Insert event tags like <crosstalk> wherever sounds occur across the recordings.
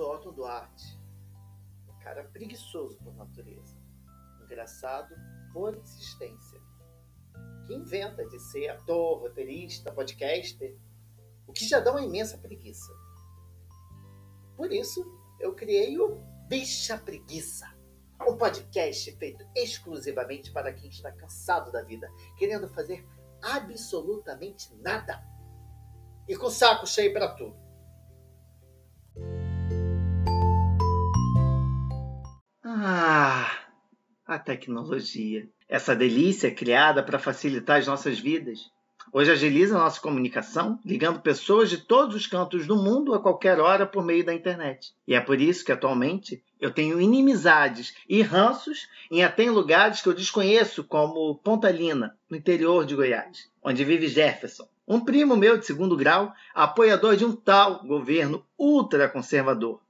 sou Otto Duarte, um cara preguiçoso por natureza, engraçado por insistência, que inventa de ser ator, roteirista, podcaster, o que já dá uma imensa preguiça. Por isso, eu criei o Bicha Preguiça, um podcast feito exclusivamente para quem está cansado da vida, querendo fazer absolutamente nada e com saco cheio para tudo. Ah, a tecnologia. Essa delícia criada para facilitar as nossas vidas. Hoje agiliza a nossa comunicação, ligando pessoas de todos os cantos do mundo a qualquer hora por meio da internet. E é por isso que atualmente eu tenho inimizades e ranços em até lugares que eu desconheço, como Pontalina, no interior de Goiás, onde vive Jefferson, um primo meu de segundo grau, apoiador de um tal governo ultraconservador.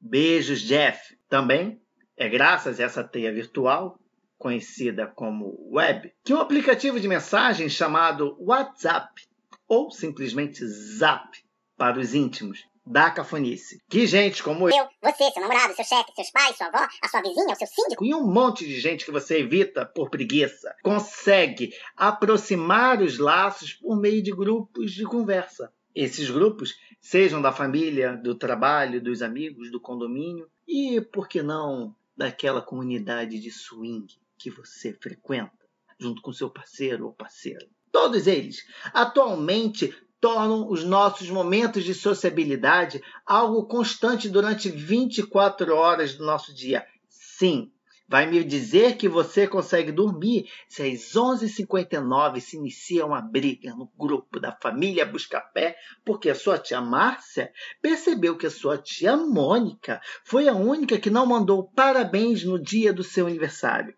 Beijos, Jeff. Também é graças a essa teia virtual, conhecida como web, que um aplicativo de mensagem chamado WhatsApp, ou simplesmente Zap para os íntimos, da cafonice. Que gente como eu, você, seu namorado, seu chefe, seus pais, sua avó, a sua vizinha, o seu síndico e um monte de gente que você evita por preguiça, consegue aproximar os laços por meio de grupos de conversa. Esses grupos, sejam da família, do trabalho, dos amigos, do condomínio e, por que não, daquela comunidade de swing que você frequenta, junto com seu parceiro ou parceira. Todos eles atualmente tornam os nossos momentos de sociabilidade algo constante durante 24 horas do nosso dia. Sim, Vai me dizer que você consegue dormir. Se às 11h59 se inicia uma briga no grupo da família Buscapé porque a sua tia Márcia percebeu que a sua tia Mônica foi a única que não mandou parabéns no dia do seu aniversário,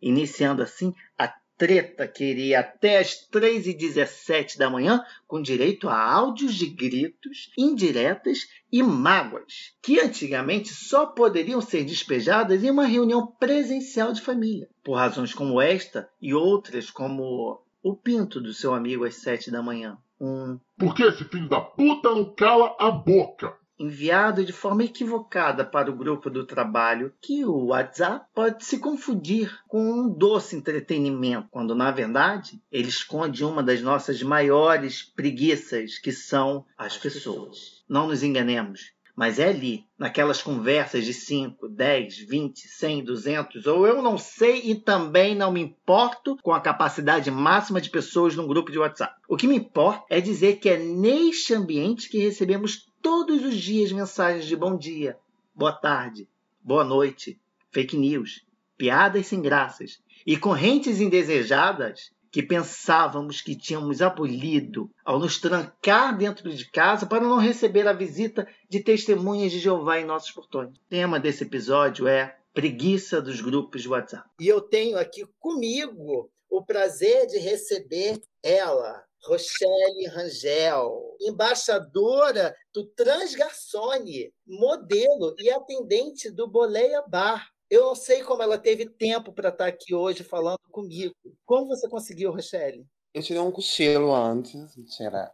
iniciando assim a treta que iria até as 3h17 da manhã, com direito a áudios de gritos, indiretas e mágoas, que antigamente só poderiam ser despejadas em uma reunião presencial de família. Por razões como esta e outras, como o pinto do seu amigo às 7 da manhã. Um. Por que esse filho da puta não cala a boca? Enviado de forma equivocada para o grupo do trabalho, que o WhatsApp pode se confundir com um doce entretenimento, quando na verdade ele esconde uma das nossas maiores preguiças, que são as pessoas. Não nos enganemos. Mas é ali, naquelas conversas de 5, 10, 20, 100, 200, ou eu não sei e também não me importo com a capacidade máxima de pessoas num grupo de WhatsApp. O que me importa é dizer que é neste ambiente que recebemos todos os dias mensagens de bom dia, boa tarde, boa noite, fake news, piadas sem graças e correntes indesejadas que pensávamos que tínhamos abolido ao nos trancar dentro de casa para não receber a visita de testemunhas de Jeová em nossos portões. O tema desse episódio é preguiça dos grupos de WhatsApp. E eu tenho aqui comigo o prazer de receber ela, Rochelle Rangel, embaixadora do Transgarçone, modelo e atendente do Boleia Bar. Eu não sei como ela teve tempo para estar aqui hoje falando comigo. Como você conseguiu, Rochelle? Eu tirei um cochilo antes, mentira.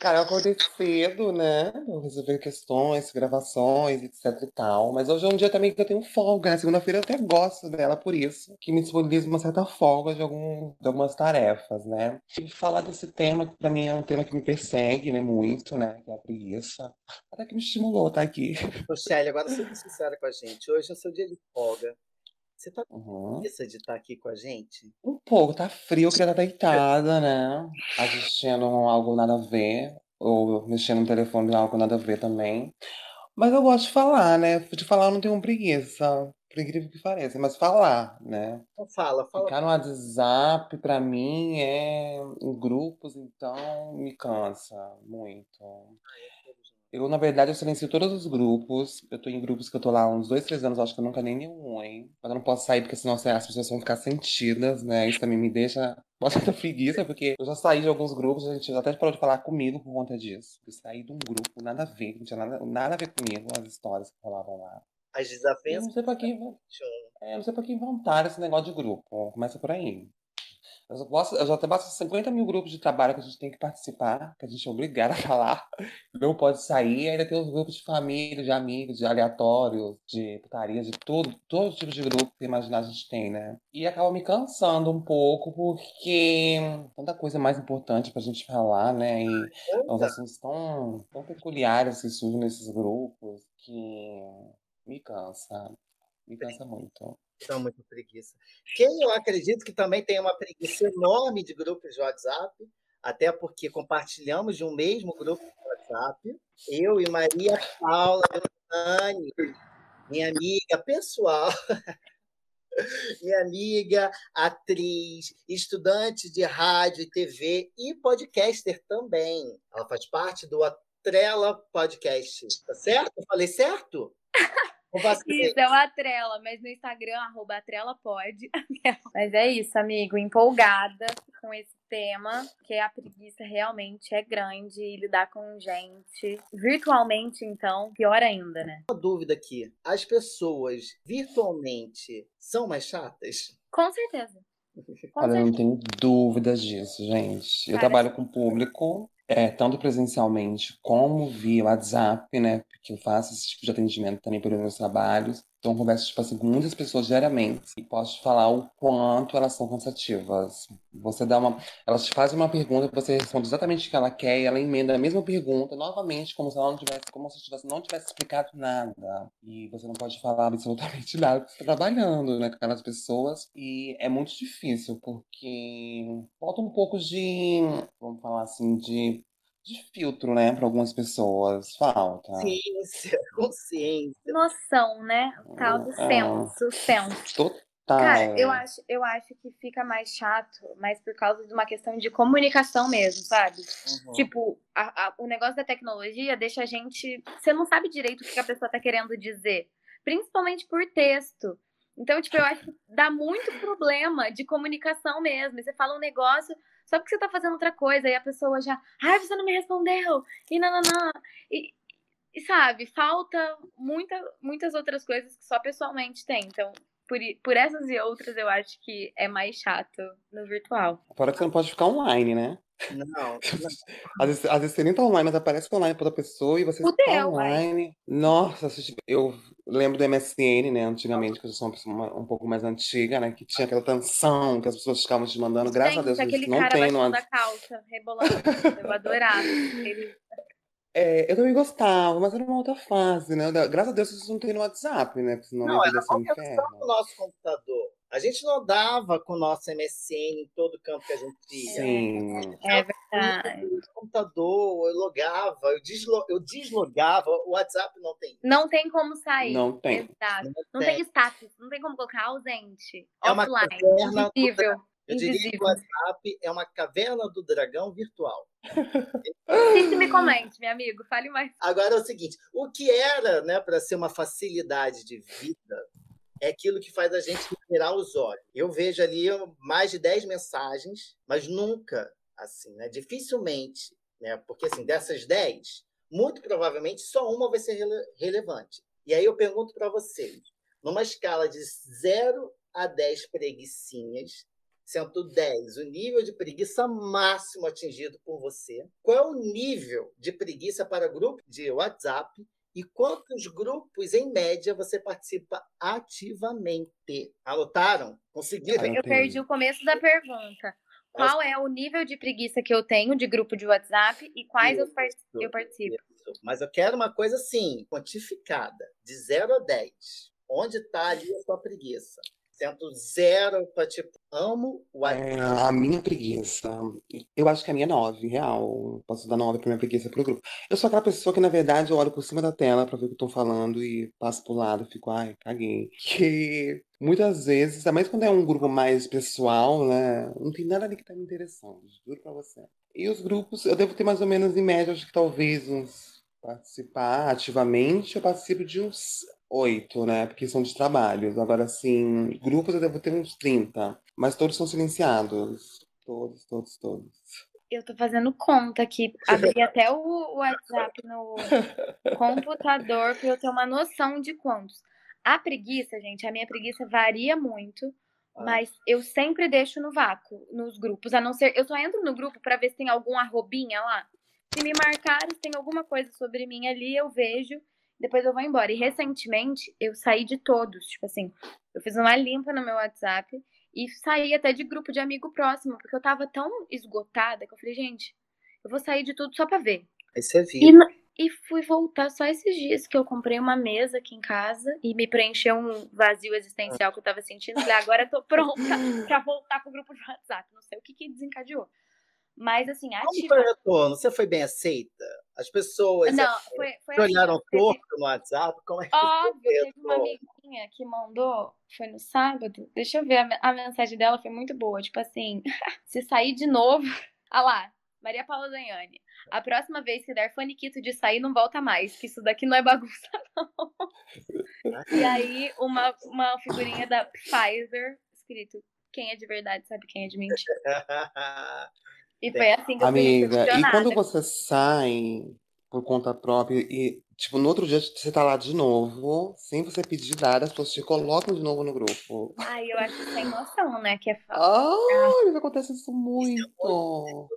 Cara, eu acordei cedo, né? Eu resolvi questões, gravações, etc e tal. Mas hoje é um dia também que eu tenho folga, né? Segunda-feira eu até gosto dela por isso. Que me disponibiliza uma certa folga de, algum, de algumas tarefas, né? E falar desse tema, que pra mim é um tema que me persegue, né? Muito, né? Que é a preguiça. Até que me estimulou estar aqui. Rochelle, agora seja sincera com a gente. Hoje é seu dia de folga. Você tá com uhum. preguiça de estar aqui com a gente? Um pouco, tá frio, eu queria estar deitada, né? Assistindo algo nada a ver. Ou mexendo no telefone algo nada a ver também. Mas eu gosto de falar, né? De falar eu não tenho preguiça. Por incrível que pareça, mas falar, né? Então fala, fala. Ficar no WhatsApp, pra mim, é em grupos, então me cansa muito. Eu, na verdade, eu silencio todos os grupos. Eu tô em grupos que eu tô lá há uns dois, três anos, acho que eu nunca nem nenhum, hein? Mas eu não posso sair porque senão as pessoas vão ficar sentidas, né? Isso também me deixa <laughs> bastante preguiça, porque eu já saí de alguns grupos, a gente até parou de falar comigo por conta disso. Eu saí de um grupo, nada a ver, não tinha nada, nada a ver comigo, as histórias que rolavam lá. As desafios? Eu não sei pra quem, é, não sei pra que inventaram esse negócio de grupo. Começa por aí. Eu, só posso, eu já até basta 50 mil grupos de trabalho que a gente tem que participar, que a gente é obrigado a falar. <laughs> Não pode sair. Ainda tem os grupos de família, de amigos, de aleatórios, de putaria, de tudo. Todo tipo de grupo que imaginar a gente tem, né? E acaba me cansando um pouco, porque tanta coisa mais importante pra gente falar, né? E os assuntos tão, tão peculiares que surgem nesses grupos que me cansa. Me cansa muito. São muito preguiça. Quem eu acredito que também tem uma preguiça enorme de grupos de WhatsApp, até porque compartilhamos de um mesmo grupo de WhatsApp, eu e Maria Paula Dani, minha amiga pessoal, <laughs> minha amiga, atriz, estudante de rádio e TV e podcaster também. Ela faz parte do Atrela Podcast, tá certo? Eu falei certo? <laughs> Isso, é o Atrela, mas no Instagram, arroba Atrela pode. <laughs> mas é isso, amigo, empolgada com esse tema, que a preguiça realmente é grande e lidar com gente virtualmente, então, pior ainda, né? Uma dúvida aqui: as pessoas virtualmente são mais chatas? Com certeza. Com Olha, eu não tenho dúvidas disso, gente. Eu Cara, trabalho com público é, tanto presencialmente como via WhatsApp, né? Porque eu faço esse tipo de atendimento também por meus trabalhos. Então, eu converso tipo assim, com muitas pessoas diariamente e posso te falar o quanto elas são cansativas. Você dá uma. Elas te fazem uma pergunta, você responde exatamente o que ela quer e ela emenda a mesma pergunta novamente, como se ela não tivesse, como se tivesse, não tivesse explicado nada. E você não pode falar absolutamente <laughs> nada, você está trabalhando né, com aquelas pessoas. E é muito difícil, porque falta um pouco de. Vamos falar assim, de de filtro, né, para algumas pessoas. Falta. Ciência, <laughs> consciência. Noção, né? O tal do é. senso, senso. Total. Cara, eu acho, eu acho que fica mais chato, mas por causa de uma questão de comunicação mesmo, sabe? Uhum. Tipo, a, a, o negócio da tecnologia deixa a gente. Você não sabe direito o que a pessoa tá querendo dizer. Principalmente por texto. Então, tipo, eu acho que dá muito problema de comunicação mesmo. Você fala um negócio, só porque você tá fazendo outra coisa, e a pessoa já, ai, você não me respondeu, e não. E, e sabe, falta muita, muitas outras coisas que só pessoalmente tem. Então, por, por essas e outras, eu acho que é mais chato no virtual. Fora que você não pode ficar online, né? <laughs> Não. Às vezes, às vezes você nem tá online, mas aparece online pra outra pessoa e você está online. Nossa, eu lembro do MSN, né, antigamente, que eu sou uma pessoa um pouco mais antiga, né, que tinha aquela tensão que as pessoas ficavam te mandando. Graças tem, a Deus, aquele não cara tem no da calça, rebolando. eu adorava. Ele... É, eu também gostava, mas era uma outra fase, né? Graças a Deus isso não tem no WhatsApp, né? Porque senão não, era uma inferno. no nosso computador. A gente não dava com o nosso MSN em todo campo que a gente ia. Sim. É verdade. No computador, eu logava, eu, deslo eu deslogava. O WhatsApp não tem. Não tem como sair. Não tem. Exato. Não, não tem. tem. status, não tem como colocar ausente. É offline, uma caverna invisível. Eu diria que o WhatsApp é uma caverna do dragão virtual. <laughs> Assiste me comente, meu amigo, fale mais. Agora é o seguinte: o que era né, para ser uma facilidade de vida é aquilo que faz a gente virar os olhos. Eu vejo ali mais de 10 mensagens, mas nunca assim, né? Dificilmente, né? Porque assim, dessas 10, muito provavelmente só uma vai ser rele relevante. E aí eu pergunto para vocês, numa escala de 0 a 10 preguiçinhas, sendo 10 o nível de preguiça máximo atingido por você, qual é o nível de preguiça para grupo de WhatsApp e quantos grupos, em média, você participa ativamente? Anotaram? Conseguiram? Eu perdi o começo da pergunta. Qual é o nível de preguiça que eu tenho de grupo de WhatsApp e quais isso, eu participo? Isso. Mas eu quero uma coisa assim, quantificada, de 0 a 10. Onde está ali a sua preguiça? Sendo zero para tipo, amo o é, A minha preguiça. Eu acho que a minha é nove, real. Posso dar nove pra minha preguiça pro grupo. Eu sou aquela pessoa que, na verdade, eu olho por cima da tela pra ver o que eu tô falando e passo pro lado, fico, ai, caguei. Que muitas vezes, mais quando é um grupo mais pessoal, né? Não tem nada ali que tá me interessando, juro pra você. E os grupos, eu devo ter mais ou menos, em média, acho que talvez uns participar ativamente, eu participo de uns oito, né? Porque são de trabalhos. Agora, assim, grupos eu devo ter uns 30. Mas todos são silenciados. Todos, todos, todos. Eu tô fazendo conta aqui. Abri <laughs> até o WhatsApp no computador para eu ter uma noção de quantos. A preguiça, gente, a minha preguiça varia muito. Ah. Mas eu sempre deixo no vácuo, nos grupos, a não ser. Eu só entro no grupo pra ver se tem algum arrobinha lá. Se me marcaram, se tem alguma coisa sobre mim ali, eu vejo, depois eu vou embora. E recentemente eu saí de todos, tipo assim, eu fiz uma limpa no meu WhatsApp e saí até de grupo de amigo próximo, porque eu tava tão esgotada que eu falei, gente, eu vou sair de tudo só pra ver. Aí você E, viu. n- e fui voltar só esses dias que eu comprei uma mesa aqui em casa e me preencheu um vazio existencial que eu tava sentindo. Falei, agora eu tô pronta <laughs> pra voltar pro grupo de WhatsApp. Não sei o que que desencadeou. Mas assim, Como ativa. foi o retorno? Você foi bem aceita? As pessoas Não, foi, foi te assim, olharam teve- torto no WhatsApp? Como é que Óbvio, foi teve uma amiguinha que mandou, foi no sábado. Deixa eu ver, a, me- a mensagem dela foi muito boa. Tipo assim, <laughs> se sair de novo. <laughs> Ah lá, Maria Paula Zanhani. A próxima vez que der faniquito de sair, não volta mais, que isso daqui não é bagunça, <laughs> não. E aí, uma, uma figurinha da Pfizer, escrito: quem é de verdade sabe quem é de mentira. E foi assim que eu fui Amiga, e recepcionada. quando você sai por conta própria e, tipo, no outro dia você tá lá de novo, sem você pedir nada, as pessoas te colocam de novo no grupo. Ai, eu acho sem noção, né? Que é <laughs> fa- Ai, acontece isso muito.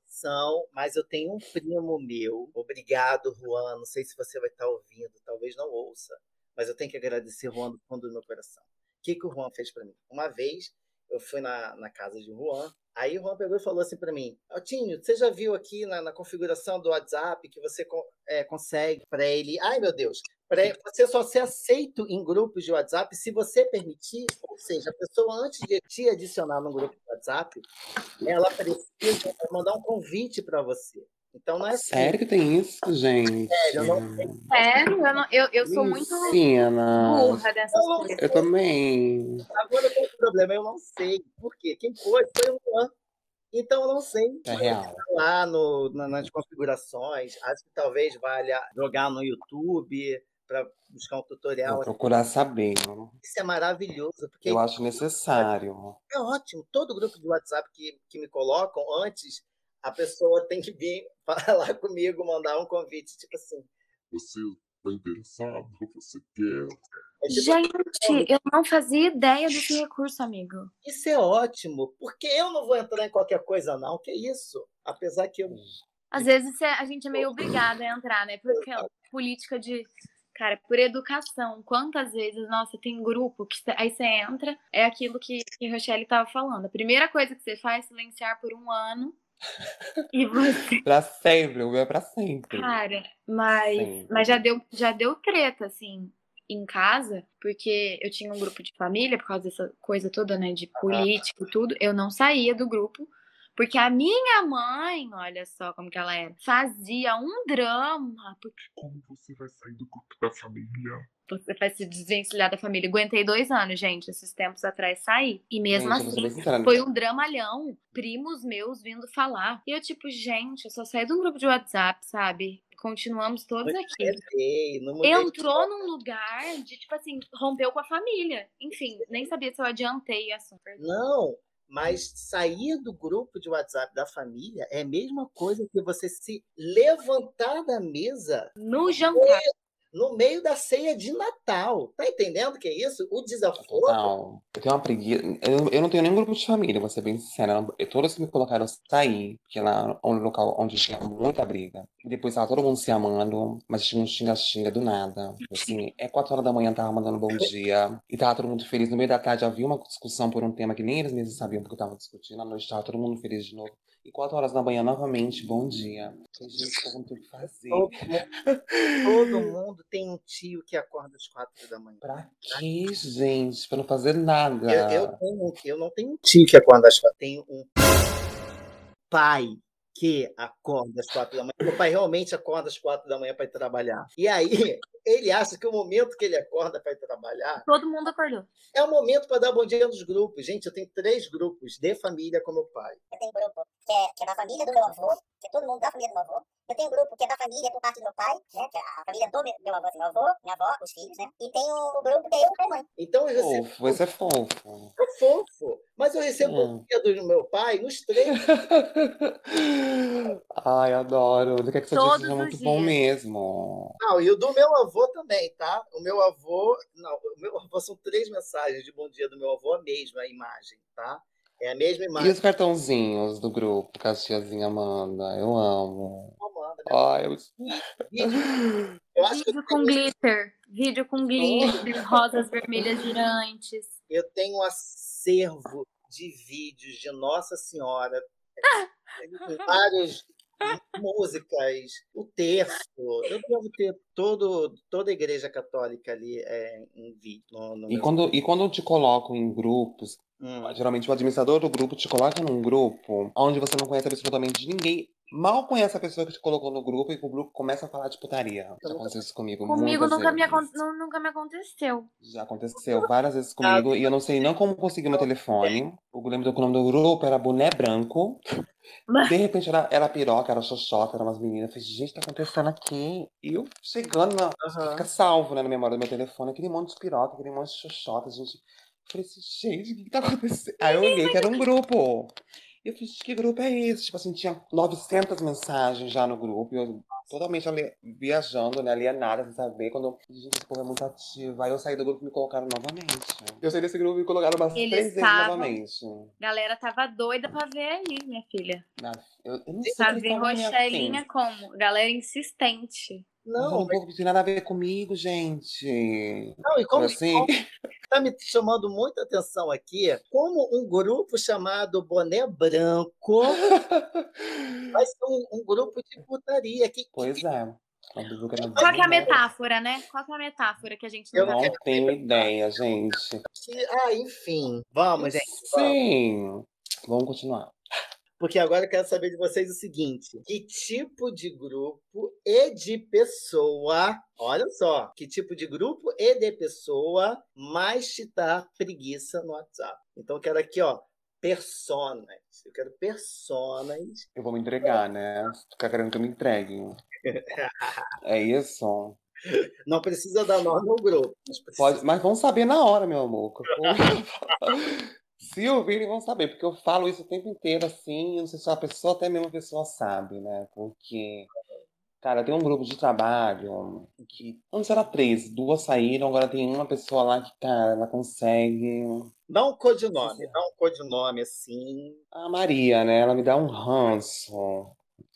São, mas eu tenho um primo meu. Obrigado, Juan. Não sei se você vai estar ouvindo, talvez não ouça, mas eu tenho que agradecer Juan do fundo do meu coração. O que, que o Juan fez para mim? Uma vez eu fui na, na casa de Juan, aí o Juan pegou e falou assim para mim: Altinho, você já viu aqui na, na configuração do WhatsApp que você é, consegue para ele? Ai, meu Deus, pra você só ser aceito em grupos de WhatsApp se você permitir, ou seja, a pessoa antes de te adicionar no grupo de WhatsApp, ela precisa mandar um convite para você. Então não é assim. Sério que tem isso, gente? Sério, eu não sei. Sério, eu, não- eu, eu sou muito Ensina. burra dessas Eu coisas. Eu também. Agora eu tenho um problema, eu não sei. Por quê? Quem foi? Foi o Juan. Então eu não sei. É real. Lá no, na- nas configurações, acho que talvez valha jogar no YouTube para buscar um tutorial. Vou procurar saber. Isso é maravilhoso, porque Eu acho necessário. é ótimo. Todo grupo de WhatsApp que, que me colocam, antes a pessoa tem que vir falar <laughs> comigo, mandar um convite, tipo assim. Você tá interessado? Você quer? É tipo, Gente, eu não fazia ideia desse recurso, amigo. Isso é ótimo, porque eu não vou entrar em qualquer coisa, não. Que isso? Apesar que eu. Às vezes a gente é meio obrigada a entrar, né? Porque é política de. Cara, por educação. Quantas vezes, nossa, tem grupo que cê- aí você entra, é aquilo que, que a Rochelle tava falando. A primeira coisa que você faz é silenciar por um ano. E você. Pra sempre, o meu é pra sempre. Cara, mas, Sim. mas já deu, já deu treta, assim, em casa, porque eu tinha um grupo de família, por causa dessa coisa toda, né, de política e tudo, eu não saía do grupo, porque a minha mãe, olha só como que ela era, fazia um drama, porque Como você vai sair do grupo da família? você vai se desvencilhar da família. Aguentei dois anos, gente, esses tempos atrás saí. E mesmo Gente, assim, sincera, foi um dramalhão. Primos meus vindo falar. E eu, tipo, gente, eu só saí de um grupo de WhatsApp, sabe? Continuamos todos aqui. Ei, não mudei. Entrou num lugar de, tipo assim, rompeu com a família. Enfim, nem sabia se eu adiantei o assunto. Não, mas sair do grupo de WhatsApp da família é a mesma coisa que você se levantar da mesa No jantar. No meio da ceia de Natal. Tá entendendo o que é isso? O desaforo. Total. Eu tenho uma preguiça. Eu, eu não tenho nenhum grupo de família, vou ser bem sincera. Eu- Todos que me colocaram sair, porque lá é um local onde tinha muita briga. E depois tava todo mundo se amando, mas tinha um xinga-xinga do nada. Assim, é quatro horas da manhã, tava mandando bom <laughs> dia. E tava todo mundo feliz. No meio da tarde havia uma discussão por um tema que nem eles mesmos sabiam porque eu tava discutindo. À noite tava todo mundo feliz de novo. E quatro horas da manhã, novamente, bom dia. Gente, que fazer. Todo mundo, todo mundo tem um tio que acorda às quatro da manhã. Pra quê, gente? Pra não fazer nada. Eu, eu, tenho- eu não tenho um tio que acorda às quatro. Tenho um pai que acorda às quatro da manhã. Meu pai realmente acorda às quatro da manhã para ir trabalhar. E aí, ele acha que o momento que ele acorda para ir trabalhar Todo mundo acordou. é o momento para dar bom dia nos grupos. Gente, eu tenho três grupos de família com meu pai. Eu tenho um grupo que é, que é da família do meu avô, que é todo mundo da família do meu avô. Eu tenho um grupo que é da família por parte do meu pai, né? Que é a família do meu, meu avô, assim, meu avô, minha avó, os filhos, né? E tem o grupo que é eu com a mãe. Então eu recebo Fofo, vai ser fofo. É fofo. Mas eu recebo Hum. bom dia do meu pai nos três. Ai, adoro. Quer que seu dia Todos seja os muito bom dias. mesmo. Não, e o do meu avô também, tá? O meu avô. Não, o meu avô são três mensagens de bom dia do meu avô, a mesma imagem, tá? É a mesma E imagem. os cartãozinhos do grupo que a tiazinha manda? Eu amo. Amanda, né? Ai, eu... Vídeo- <laughs> Eu acho que eu Vídeo com tenho, glitter. Vídeo com glitter, rosas vermelhas girantes. eu tenho um acervo de vídeos de Nossa Senhora, várias músicas, o terço. Eu devo ter todo, toda a igreja católica ali é, em vídeo. No, no E meu- quando, e quando te colocam em grupos, Hum. geralmente o administrador do grupo te coloca num grupo onde você não conhece absolutamente ninguém. Mal conhece a pessoa que te colocou no grupo e o grupo começa a falar de putaria. Já aconteceu isso comigo Comigo nunca me, acon- nu- nunca me aconteceu. Já aconteceu várias vezes comigo e eu não sei não como conseguir meu telefone. Eu lembro que o nome do grupo era Boné Branco. De repente era, era piroca, era xoxota, eram umas meninas. Eu falei, gente, o tá acontecendo aqui? E eu chegando na. Aham. Fica salvo né, na memória do meu telefone, aquele monte de piroca, aquele monte de xoxota, gente. Eu falei assim, gente, o que, que tá acontecendo? Aí eu olhei que era um grupo. E eu falei, gente, que grupo é esse? Tipo assim, tinha 900 mensagens já no grupo. E eu totalmente ali, viajando, né, alienada, sem saber. Quando eu, gente, esse povo é muito ativo. Aí eu saí do grupo e me colocaram novamente. Eu saí desse grupo e me colocaram umas Eles três vezes novamente. Galera tava doida pra ver aí, minha filha. Na- Eu, eu não sei Pra ver Rochelinha afim. como? Galera insistente. Era Não, um povo que tinha nada a ver comigo, gente. não, e como assim. <laughs> está me chamando muita atenção aqui, como um grupo chamado Boné Branco <laughs> vai ser um, um grupo de putaria. Que, Pois é. Eu quero Qual que é a metáfora, né? Qual que é a metáfora que a gente Eu não tá? Não tenho ideia, gente. que- ah, enfim, vamos, gente. vamos. Sim. Vamos continuar. Porque agora eu quero saber de vocês o seguinte: que tipo de grupo e de pessoa, olha só, que tipo de grupo e de pessoa mais te dá preguiça no WhatsApp? Então eu quero aqui, ó, personas. Eu quero personas. Eu vou me entregar, né? Tu Ficar querendo que eu me entregue. É isso? Não precisa dar nome ao grupo. Mas precisa Pode, mas vão saber na hora, meu amor. <laughs> Se ouvirem, vão saber, porque eu falo isso o tempo inteiro assim, não sei se a pessoa, até mesmo a pessoa sabe, né? Porque, cara, tem um grupo de trabalho que antes era três, duas saíram, agora tem uma pessoa lá que, cara, ela consegue. Dá um codinome, dá um codinome assim. A Maria, né? Ela me dá um ranço.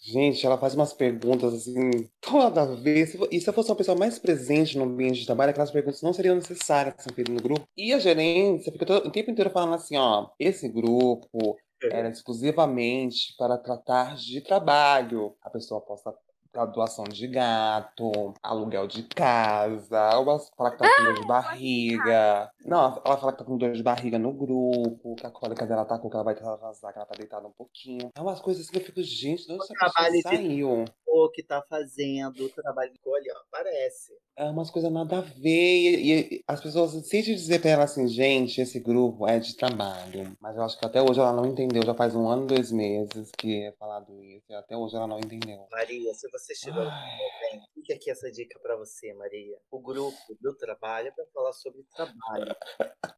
Gente, ela faz umas perguntas assim, toda vez. E se eu fosse uma pessoa mais presente no ambiente de trabalho, aquelas perguntas não seriam necessárias ser feitas no grupo. E a gerência fica todo- o tempo inteiro falando assim, ó, esse grupo era exclusivamente para tratar de trabalho. A pessoa posta a doação de gato, aluguel de casa, ela fala que tá com dor de barriga. Não, ela fala que tá com dor de barriga no grupo, que a cólica dela tá com que ela vai atrasar, que ela tá deitada um pouquinho. É umas coisas que eu fico, gente, de onde essa pessoa saiu? O que tá fazendo o trabalho olha, ó, parece. É umas coisas nada a ver. E, e as pessoas, te dizer pra ela assim, gente, esse grupo é de trabalho. Mas eu acho que até hoje ela não entendeu. Já faz um ano, dois meses que é falado isso. E até hoje ela não entendeu. Maria, se você estiver fica aqui essa dica para você, Maria. O grupo do trabalho é para falar sobre trabalho.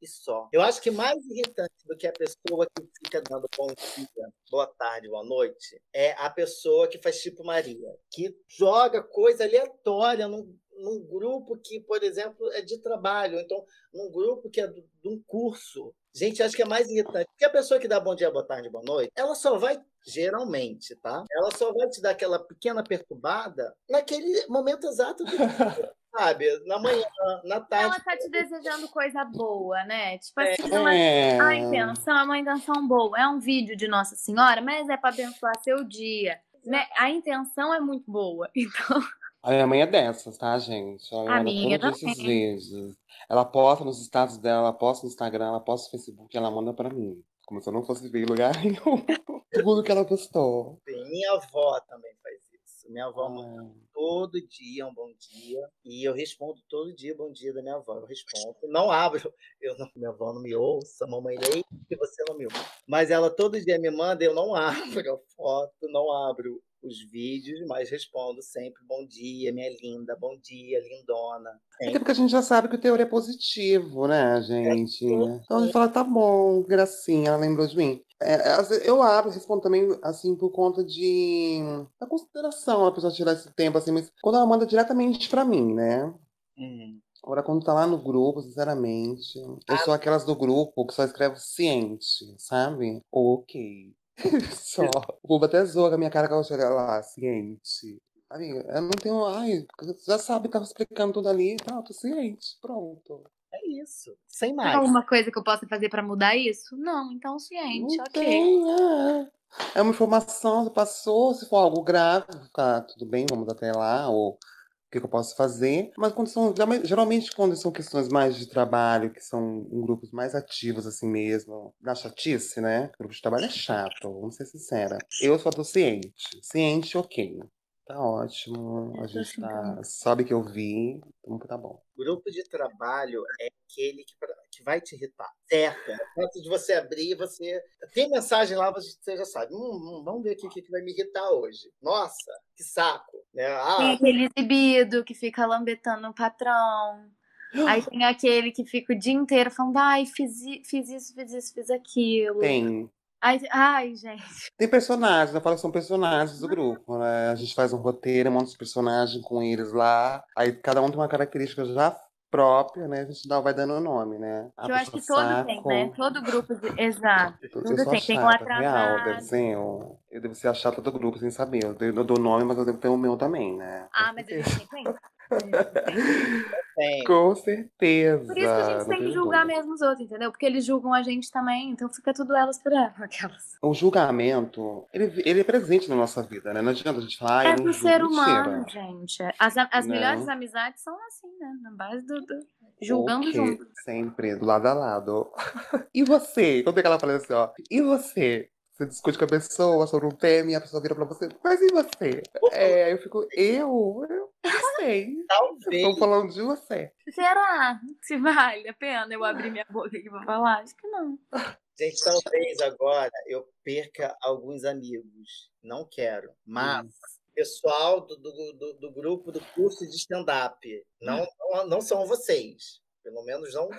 E só. Eu acho que mais irritante do que a pessoa que fica dando bom dia, boa tarde, boa noite, é a pessoa que faz tipo Maria, que joga coisa aleatória num, num grupo que, por exemplo, é de trabalho, então num grupo que é do- de um curso. Gente, acho que é mais irritante. Porque a pessoa que dá bom dia, boa tarde, boa noite, ela só vai, geralmente, tá? Ela só vai te dar aquela pequena perturbada naquele momento exato do dia, <laughs> sabe? Na manhã, na tarde. Ela tá te desejando coisa boa, né? Tipo É. assim, É. A intenção é uma intenção boa. É um vídeo de Nossa Senhora, mas é para abençoar seu dia. Né? A intenção é muito boa. <laughs> Então, A minha mãe é dessas, tá, gente? Ela A manda minha todos esses vídeos. Ela posta nos status dela, ela posta no Instagram, ela posta no Facebook, ela manda pra mim. Como se eu não fosse ver em lugar <laughs> nenhum. Tudo que ela postou. Minha avó também faz isso. Minha avó manda Ai. todo dia um bom dia. E eu respondo todo dia bom dia da minha avó. Eu respondo. Não abro. Eu não, minha avó não me ouça, mamãe leite, que você não me ouça. Mas ela todo dia me manda, eu não abro a foto, não abro os vídeos, mas respondo sempre bom dia, minha linda, bom dia, lindona. Até porque a gente já sabe que o teor é positivo, né, gente? Então a gente fala, tá bom, gracinha, ela lembrou de mim. É, eu abro, respondo também, assim, por conta de. da consideração a pessoa tirar esse tempo, assim, mas quando ela manda diretamente pra mim, né? Uhum. Agora, quando tá lá no grupo, sinceramente, eu Ah. sou aquelas do grupo que só escreve ciente, sabe? Ok. <laughs> só. O povo até zoa com a minha cara quando chega lá, ciente. Amiga, eu não tenho. Ai, já sabe, tava explicando tudo ali e tal, tô ciente, pronto. É isso, sem Tem mais. alguma coisa que eu possa fazer pra mudar isso? Não, então ciente, Não ok. tem, é. É uma informação, você passou, se for algo grave, tá, tudo bem, vamos até lá, ou que, que eu posso fazer. Mas quando são, geralmente quando são questões mais de trabalho, que são grupos mais ativos assim mesmo, da chatice, né? Grupo de trabalho é chato, vamos ser sincera. Eu só tô ciente. Ciente, ok. Tá ótimo, a gente assim tá, sabe que eu vi, então tá bom. Grupo de trabalho é aquele que, pra- que vai te irritar. Certo. Antes de você abrir, você. Tem mensagem lá, você já sabe. Hum, hum, vamos ver aqui o que que vai me irritar hoje. Nossa, que saco. Né? Tem Ah, aquele exibido que fica lambetando o patrão. <gasps> Aí tem aquele que fica o dia inteiro falando, ai, fiz, fiz isso, fiz isso, fiz aquilo. Tem. Ai, ai, gente. Tem personagens, eu falo que são personagens do grupo, né? A gente faz um roteiro, monta os personagens com eles lá. Aí cada um tem uma característica já própria, né? A gente dá, vai dando o nome, né? Que eu acho que todo tem, né? Todo grupo de... Exato. Eu Tudo tem. Tem um chata, real, atrasado. desenho. Eu devo ser a chata do grupo sem saber. Eu dou- eu dou nome, mas eu devo ter o meu também, né? Ah, mas a gente tem. Com certeza. Por isso que a gente tem que julgar dúvida. mesmo os outros, entendeu? Porque eles julgam a gente também, então fica tudo elas por elas. Aquelas. O julgamento, ele, ele é presente na nossa vida, né? Não adianta a gente falar, ah, É do ser humano, Mentira. gente. As, as Não. melhores amizades são assim, né? Na base do. do- julgando junto. Sempre, do lado a lado. <laughs> E você? Quando é que ela fala assim, ó? E você? Você discute com a pessoa sobre um tema e a pessoa vira pra você, mas e você? É, aí eu fico, eu? Eu não sei. <laughs> Talvez. Estão falando de você. Será? Se vale a pena eu abrir minha boca aqui pra falar? Acho que não. Gente, talvez agora eu perca alguns amigos. Não quero. Mas, pessoal do, do, do, do grupo do curso de stand-up, não, não, não são vocês. Pelo menos não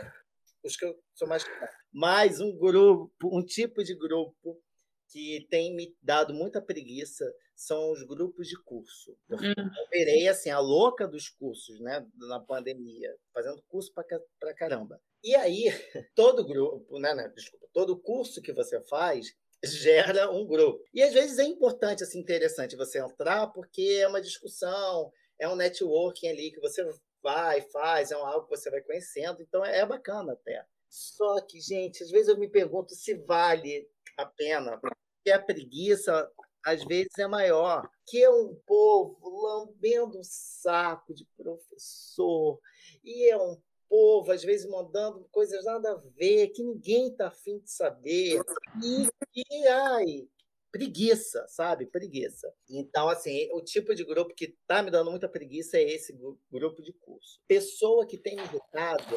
os que eu sou mais. Mas um grupo, um tipo de grupo que tem me dado muita preguiça são os grupos de curso. Eu Hum. virei assim, a louca dos cursos, né? Na pandemia, fazendo curso pra caramba. E aí, <laughs> todo grupo, né, né, desculpa, todo curso que você faz <laughs> gera um grupo. E às vezes é importante, assim, interessante você entrar, porque é uma discussão, é um networking ali que você vai, faz, é algo que você vai conhecendo, então é bacana até. Só que, gente, às vezes eu me pergunto se vale a pena, porque a preguiça às vezes é maior, que é um povo lambendo um saco de professor, e é um povo, às vezes, mandando coisas nada a ver, que ninguém está afim de saber, e, e ai, preguiça, sabe? Preguiça. Então, assim, o tipo de grupo que está me dando muita preguiça é esse gru- grupo de curso. Pessoa que tem me irritado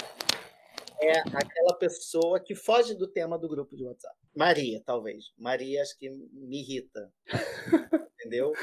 é aquela pessoa que foge do tema do grupo de WhatsApp. Maria, talvez. Maria, acho que me irrita. <laughs> Entendeu?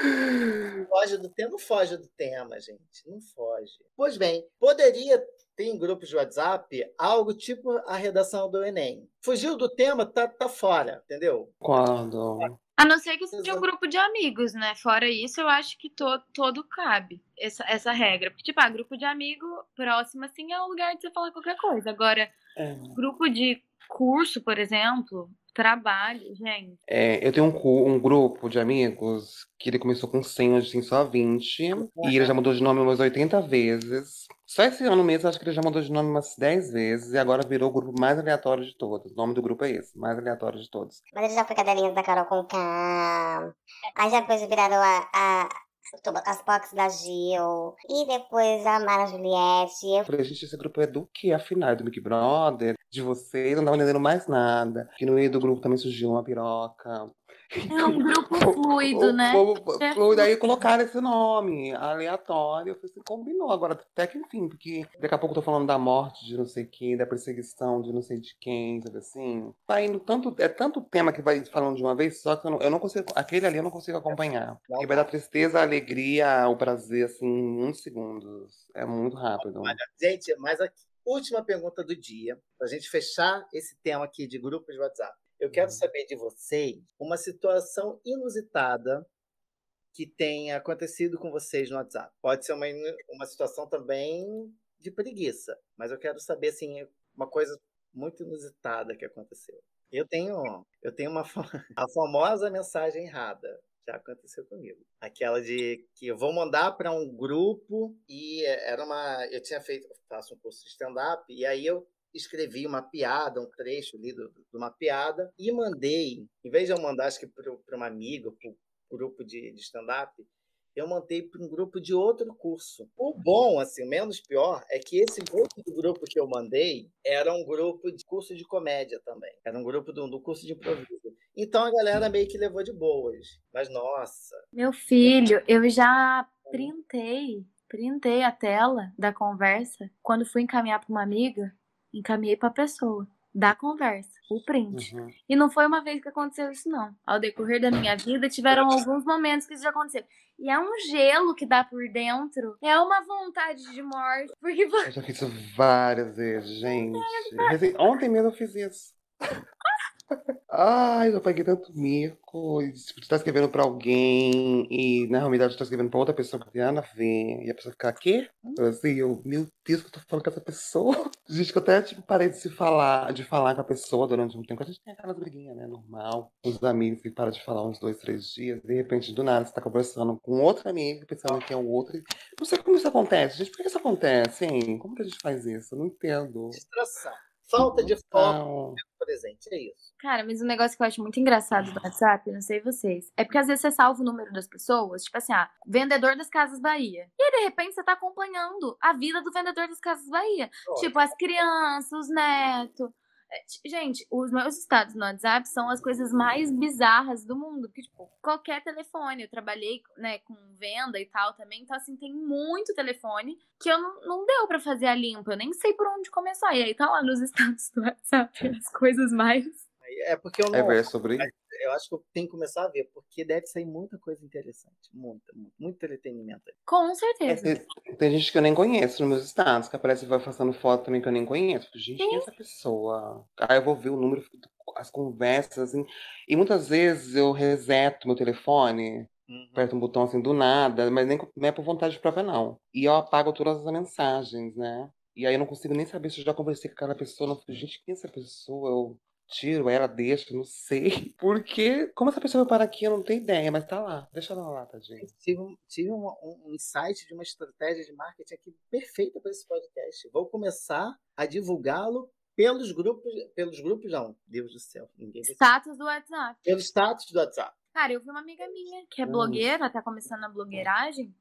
Foge do tema, não foge do tema, gente. Não foge. Pois bem, poderia ter em grupos de WhatsApp algo tipo a redação do Enem. Fugiu do tema, tá, tá fora, entendeu? Quando? A não ser que seja um Exato. grupo de amigos, né? Fora isso, eu acho que to, todo cabe essa, essa regra. Porque, tipo, ah, grupo de amigo próximo, assim, é o lugar de você falar qualquer coisa. Agora, É. grupo de curso, por exemplo, trabalho, gente. É, eu tenho um, um grupo de amigos que ele começou com 100, hoje tem só 20. E ele já mudou de nome umas 80 vezes. Só esse ano mesmo, acho que ele já mudou de nome umas 10 vezes. E agora virou o grupo mais aleatório de todos. O nome do grupo é esse, mais aleatório de todos. Mas ele já foi cadelinha da Carol com K. Aí já depois viraram a, a, as boxes da Gil. E depois a Mara Juliette. Eu falei, gente, esse grupo é do que? Afinal, é do Big Brother, de vocês, não tava entendendo mais nada. Que no meio do grupo também surgiu uma piroca. É um grupo <laughs> fluido, né? O, fluido, aí colocaram esse nome, aleatório. Eu falei assim, combinou agora, até que enfim, porque daqui a pouco eu tô falando da morte de não sei quem, da perseguição de não sei de quem, sabe assim. Tá indo tanto, é tanto tema que vai falando de uma vez só que eu não, eu não consigo, aquele ali eu não consigo acompanhar. Porque vai dar tristeza, a alegria, o prazer, assim, em uns segundos. É muito rápido. Olha, gente, mas a última pergunta do dia, pra gente fechar esse tema aqui de grupos de WhatsApp. Eu quero saber de vocês uma situação inusitada que tenha acontecido com vocês no WhatsApp. Pode ser uma, uma situação também de preguiça, mas eu quero saber assim uma coisa muito inusitada que aconteceu. Eu tenho, eu tenho uma <laughs> a famosa mensagem errada. Já aconteceu comigo. Aquela de que eu vou mandar para um grupo e era uma, eu tinha feito, faço um curso de stand up e aí eu escrevi uma piada, um trecho ali de uma piada e mandei, em vez de eu mandar acho que para uma amiga, para um grupo de, de stand-up, eu mandei para um grupo de outro curso. O bom, assim, menos pior, é que esse grupo do grupo que eu mandei era um grupo de curso de comédia também. Era um grupo do, do curso de improviso. Então a galera meio que levou de boas. Mas nossa. Meu filho, eu já printei, printei a tela da conversa quando fui encaminhar para uma amiga encaminhei para a pessoa da conversa, o print. Uhum. E não foi uma vez que aconteceu isso, não. Ao decorrer da minha vida, tiveram alguns momentos que isso já aconteceu. E é um gelo que dá por dentro. É uma vontade de morte. Porque... Eu já fiz isso várias vezes, gente. <laughs> Ontem mesmo eu fiz isso. Ai, eu paguei tanto mico. E, tipo, tu tá escrevendo pra alguém e na realidade tu tá escrevendo pra outra pessoa que não tem nada a ver. E a pessoa fica, quê? Assim, eu, meu Deus, que eu tô falando com essa pessoa. <laughs> Gente, que eu até tipo, parei de se falar, de falar com a pessoa durante um tempo. A gente tem aquelas briguinhas, né? Normal. Os amigos que param de falar uns dois, três dias. De repente, do nada, você tá conversando com outro amigo, pensando que é o outro. Não sei como isso acontece, gente. Por que isso acontece, hein? Como que a gente faz isso? Eu não entendo. Distração. Falta de foco presente, é isso. Cara, mas um negócio que eu acho muito engraçado do WhatsApp, não sei vocês, é porque às vezes você salva o número das pessoas, tipo assim, ah, vendedor das Casas Bahia. E aí, de repente, você tá acompanhando a vida do vendedor das Casas Bahia. Tipo, as crianças, os netos. É, gente, os meus status no WhatsApp são as coisas mais bizarras do mundo. Porque, tipo, qualquer telefone. Eu trabalhei, né, com venda e tal também. Então, assim, tem muito telefone que eu não, não deu para fazer a limpa. Eu nem sei por onde começar. E aí tá lá nos <laughs> status do WhatsApp as coisas mais. É porque eu não. É ver sobre isso eu acho que eu tenho que começar a ver, porque deve sair muita coisa interessante. Muita, muito, muito entretenimento. Com certeza. É, tem, tem, gente que eu nem conheço nos meus estados, que aparece e vai passando foto também que eu nem conheço. Gente, quem é essa pessoa? Aí eu vou ver o número, as conversas, assim. E muitas vezes eu reseto meu telefone. Uhum. Aperto um botão assim do nada, mas nem, nem é por vontade própria, não. E eu apago todas as mensagens, né? E aí eu não consigo nem saber se eu já conversei com aquela pessoa. Não, gente, quem é essa pessoa? Eu tiro ela, deixa, não sei. <laughs> Porque, como essa pessoa vai parar aqui, eu não tenho ideia, mas tá lá. Deixa ela lá, tadinho. Tive, um, tive um, um insight de uma estratégia de marketing aqui perfeita para esse podcast. Vou começar a divulgá-lo pelos grupos, pelos grupos não, Deus do céu, ninguém Status do WhatsApp. Pelo status do WhatsApp. Cara, eu vi uma amiga minha que é hum. blogueira, tá começando a blogueiragem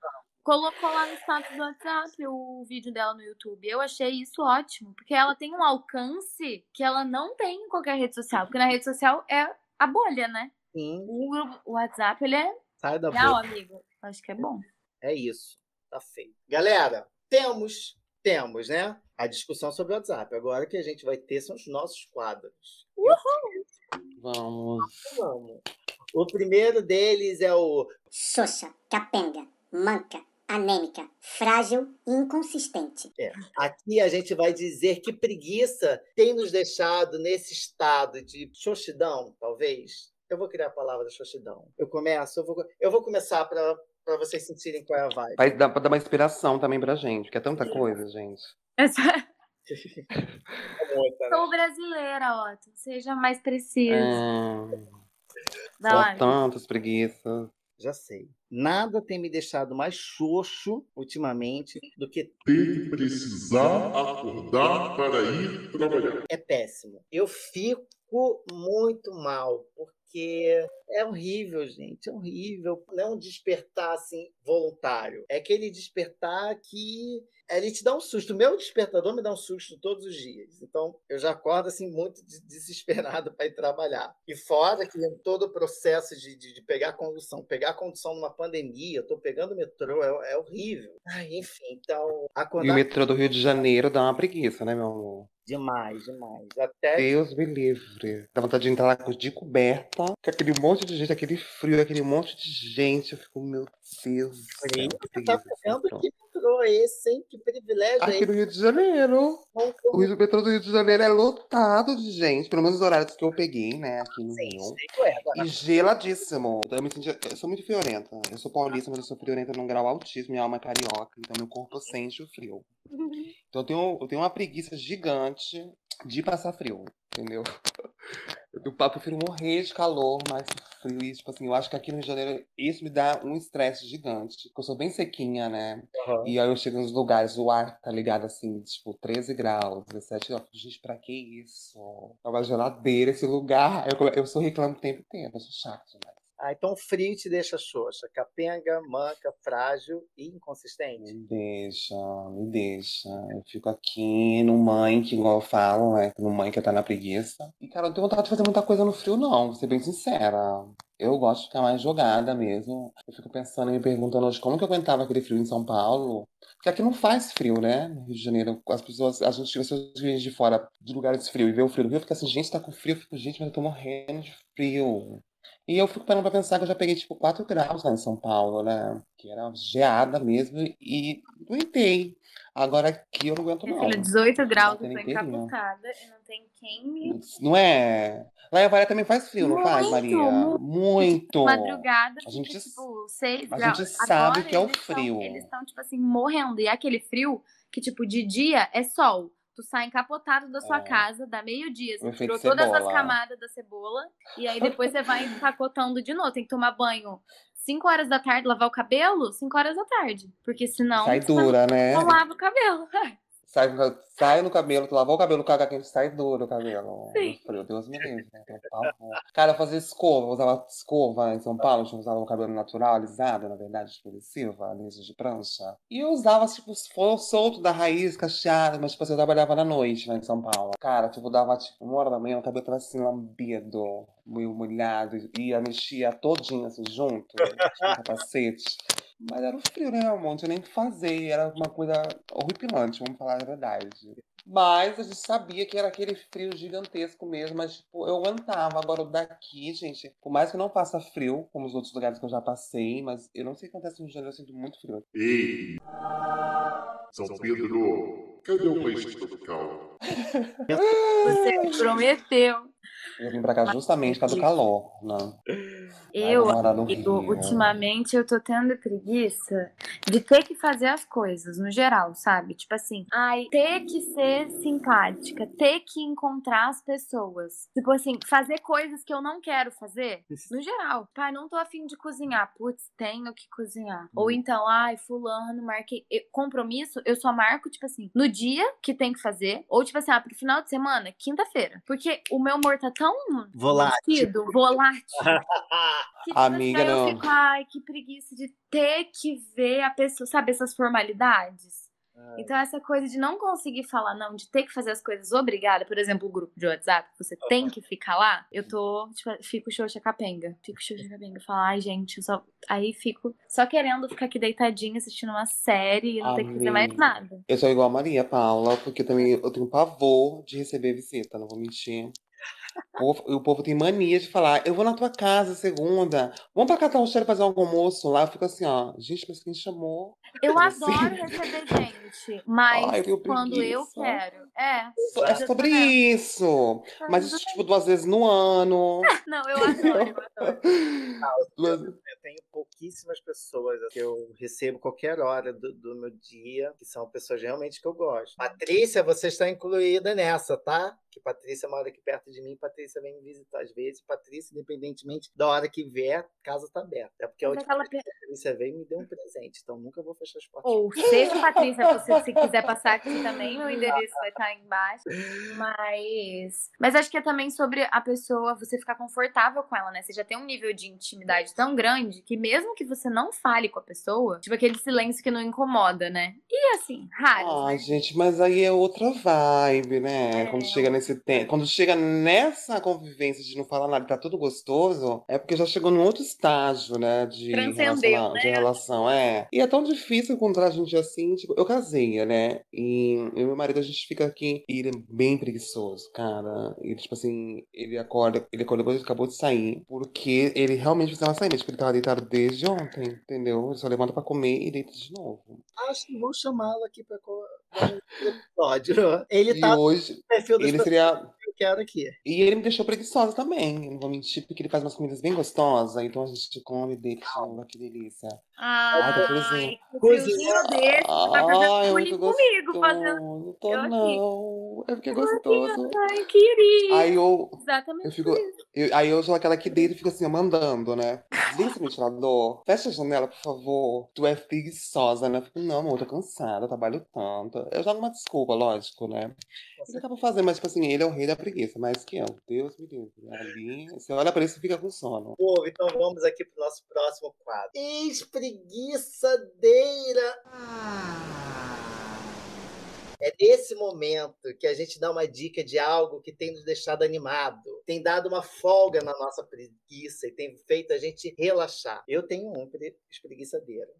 colocou lá no status do WhatsApp o vídeo dela no YouTube. Eu achei isso ótimo, porque ela tem um alcance que ela não tem em qualquer rede social, porque na rede social é a bolha, né? Sim. O, grupo, o WhatsApp, ele é Sai da real, bolha. amigo. Acho que é bom. É isso. Tá feio. Galera, temos, temos, né? A discussão sobre o WhatsApp. Agora o que a gente vai ter são os nossos quadros. Uhul! Vamos. Vamos. O primeiro deles é o Xoxa, capenga, manca, anêmica, frágil e inconsistente. É. Aqui a gente vai dizer que preguiça tem nos deixado nesse estado de xoxidão, talvez. Eu vou criar a palavra xoxidão. Eu começo, eu vou, eu vou começar para para vocês sentirem qual é a vibe. Vai dar, dar uma inspiração também pra gente, que é tanta coisa, gente. Essa... É Sou brasileira, Otto. Seja mais preciso. É... São tantas preguiças. Já sei. Nada tem me deixado mais xoxo ultimamente do que ter que precisar acordar para ir trabalhar. É péssimo. Eu fico muito mal, porque é horrível, gente, é horrível. Não é um despertar assim voluntário. É aquele despertar que ele te dá um susto. O meu despertador me dá um susto todos os dias. Então, eu já acordo assim muito desesperado <laughs> para ir trabalhar. E fora que todo o processo de, de, de, pegar condução, pegar condução numa pandemia, eu tô pegando metrô, é, é horrível. Ai, enfim, então. Acordar... E o metrô do Rio de Janeiro dá uma preguiça, né, meu amor? Demais, demais. Até... Deus me livre. Dá vontade de entrar lá de coberta, com aquele monte de gente, aquele frio, aquele monte de gente. Eu fico, meu Deus. Frio? Você tá vendo que metrô é esse, hein? Que privilégio Aqui no Rio de Janeiro. O Rio, metrô do Rio de Janeiro é lotado de gente, pelo menos os horários que eu peguei, né, aqui no Sim, Rio. agora... E geladíssimo. Eu, me senti, eu sou muito friorenta. Eu sou paulista, mas eu sou friorenta num grau altíssimo. Minha alma é carioca, então meu corpo sente o frio. Então eu tenho, eu tenho uma preguiça gigante de passar frio, entendeu? <laughs> Eu, prefiro morrer de calor, mais frio. E, tipo assim, eu acho que aqui no Rio de Janeiro isso me dá um estresse gigante. Porque eu sou bem sequinha, né? Uhum. E aí eu chego nos lugares, o ar tá ligado assim, tipo, 13 graus, 17 graus. Gente, pra que isso? É uma geladeira esse lugar. Eu, eu sou reclamo o tempo inteiro, eu sou chato demais. Ah, então frio te deixa xoxa, capenga, manca, frágil e inconsistente. Me deixa, me deixa. Eu fico aqui no mãe, que igual eu falo, né? No mãe que tá na preguiça. E, cara, eu não tenho vontade de fazer muita coisa no frio, não, vou ser bem sincera. Eu gosto de ficar mais jogada mesmo. Eu fico pensando e me perguntando hoje como que eu aguentava aquele frio em São Paulo. Porque aqui não faz frio, né? No Rio de Janeiro, as pessoas, a gente, as pessoas vêm de fora de lugares frios e vê o frio do Rio, fica assim, gente, tá com frio. Eu fico, gente, mas eu tô morrendo de frio. E eu fico parando pra pensar que eu já peguei, tipo, 4 graus lá em São Paulo, né? Que era geada mesmo e aguentei. Agora aqui eu não aguento não. Filha, 18 graus, eu tô encapotada e não tem quem me... Não é? Lá em Avaria também faz frio, não faz, Maria? Muito! Madrugada, a gente, fica, tipo, 6 a graus. gente sabe que é o frio. Tão, eles estão, tipo assim, morrendo. E é aquele frio que, tipo, de dia é sol tu sai encapotado da sua é. casa, dá meio-dia, você tirou todas as camadas da cebola, e aí depois você vai empacotando de novo. Tem que tomar banho 5 horas da tarde, lavar o cabelo 5 horas da tarde. Porque senão. Sai dura, né? Não lava o cabelo. <laughs> Sai, sai no cabelo, tu lavou o cabelo, caga quente, sai duro o cabelo. Sim. Meu Deus me livre, né? Cara, eu fazia escova, usava escova em São Paulo, eu usava o cabelo natural, alisado, na verdade, progressiva, liso de prancha. E eu usava, tipo, for solto da raiz, cacheado, mas, tipo assim, eu trabalhava na noite, né, em São Paulo. Cara, tipo, dava, tipo, uma hora da manhã, o cabelo tava assim, lambido, meio molhado, ia, mexia todinho, assim, junto, com capacete. Mas era o frio, né, amor? Não tinha nem o que fazer. Era uma coisa horripilante, vamos falar a verdade. Mas a gente sabia que era aquele frio gigantesco mesmo, mas tipo, eu aguentava. Agora, daqui, gente, por mais que não faça frio, como os outros lugares que eu já passei, mas eu não sei o que acontece no Janeiro, eu sinto muito frio. Ei! São Pedro, cadê o país tropical? <laughs> Você prometeu. Eu vim pra cá justamente por causa do calor, né? Eu, eu ultimamente, eu tô tendo preguiça de ter que fazer as coisas, no geral, sabe? Tipo assim, ai, ter que ser simpática, ter que encontrar as pessoas. Tipo assim, fazer coisas que eu não quero fazer, no geral. Pai, não tô afim de cozinhar. Putz, tenho que cozinhar. Hum. Ou então, ai, fulano, marquei. compromisso, eu só marco, tipo assim, no dia que tem que fazer. Ou, tipo assim, ah, pro final de semana, quinta-feira. Porque o meu humor tá tão volátil. volátil. <laughs> Que, tipo, Amiga, assim, não. eu fico, ai, que preguiça de ter que ver a pessoa, sabe, essas formalidades. É. Então, essa coisa de não conseguir falar não, de ter que fazer as coisas obrigada, por exemplo, o grupo de WhatsApp, que você tem que ficar lá, eu tô, tipo, fico xoxa capenga. Fico xoxa capenga. Falar, ai, gente, eu só. Aí fico só querendo ficar aqui deitadinha assistindo uma série e não ter que fazer mais nada. Eu sou igual a Maria Paula, porque também eu tenho pavor de receber visita, não vou mentir. O povo, o povo tem mania de falar, eu vou na tua casa segunda, vamos pra catar cheiro fazer um almoço lá. Eu fico assim, ó, gente, mas quem chamou? Eu Como <laughs> adoro assim? receber gente, mas Ai, eu quando eu preguiça. quero. É. É sobre isso. Mas isso, tipo, duas vezes no ano. <laughs> Não, eu adoro, eu adoro. Duas- Eu tenho pouquíssimas pessoas que eu recebo qualquer hora do, do meu dia, que são pessoas realmente que eu gosto. Patrícia, você está incluída nessa, tá? Que Patrícia mora aqui perto de mim, Patrícia vem me visitar às vezes. Patrícia, independentemente da hora que vier, casa tá aberta. É porque a Mas última ela Patrícia veio e me deu um presente, então nunca vou fechar as portas. Ou seja, Patrícia, você se quiser passar aqui também, meu endereço vai estar aí embaixo. Mas. Mas acho que é também sobre a pessoa, você ficar confortável com ela, né? Você já tem um nível de intimidade tão grande que mesmo que você não fale com a pessoa, tipo aquele silêncio que não incomoda, né? E assim, raro. Ai, gente, mas aí é outra vibe, né? É, Quando chega nesse tempo, quando chega nessa convivência de não falar nada, tá tudo gostoso, é porque já chegou num outro estágio, né? De, Transcendeu, relaciona- né? de relação, é. E é tão difícil encontrar gente assim, tipo, eu casei, né? E eu e meu marido, a gente fica aqui, e ele é bem preguiçoso, cara. Ele, tipo assim, ele acorda, ele acordou quando ele acabou de sair, porque ele realmente precisava sair, mas tipo, ele tava deitado desde ontem, entendeu? Ele só levanta pra comer e deita de novo. Acho que vou chamá-lo aqui para episódio. <laughs> Ele E tá no hoje, perfil das ele pessoas seria quero aqui. E ele me deixou preguiçosa também, não vou mentir, porque ele faz umas comidas bem gostosas, então a gente come dele, chama, que delícia. Ai, tá Cozinha. friozinho desse, bullying muito comigo, fazendo. Não tô eu aqui. não, é porque é gostoso. Ai, querida. Aí eu, Exatamente. eu fico, eu- aí eu sou aquela que deita e fica assim, ó, mandando, né? Desliga esse ventilador, fecha a janela, por favor. Tu é preguiçosa, né? Eu fico, não, amor, eu tô cansada, eu trabalho tanto. Eu jogo uma desculpa, lógico, né? Ele acaba fazendo, mas tipo assim, ele é o rei da preguiça, mais que eu. Deus me livre. Ali, você olha pra ele e fica com sono. Povo, então vamos aqui pro nosso próximo quadro. Espreguiçadeira. É nesse momento que a gente dá uma dica de algo que tem nos deixado animado, tem dado uma folga na nossa preguiça e tem feito a gente relaxar. Eu tenho um pre- espreguiçadeira.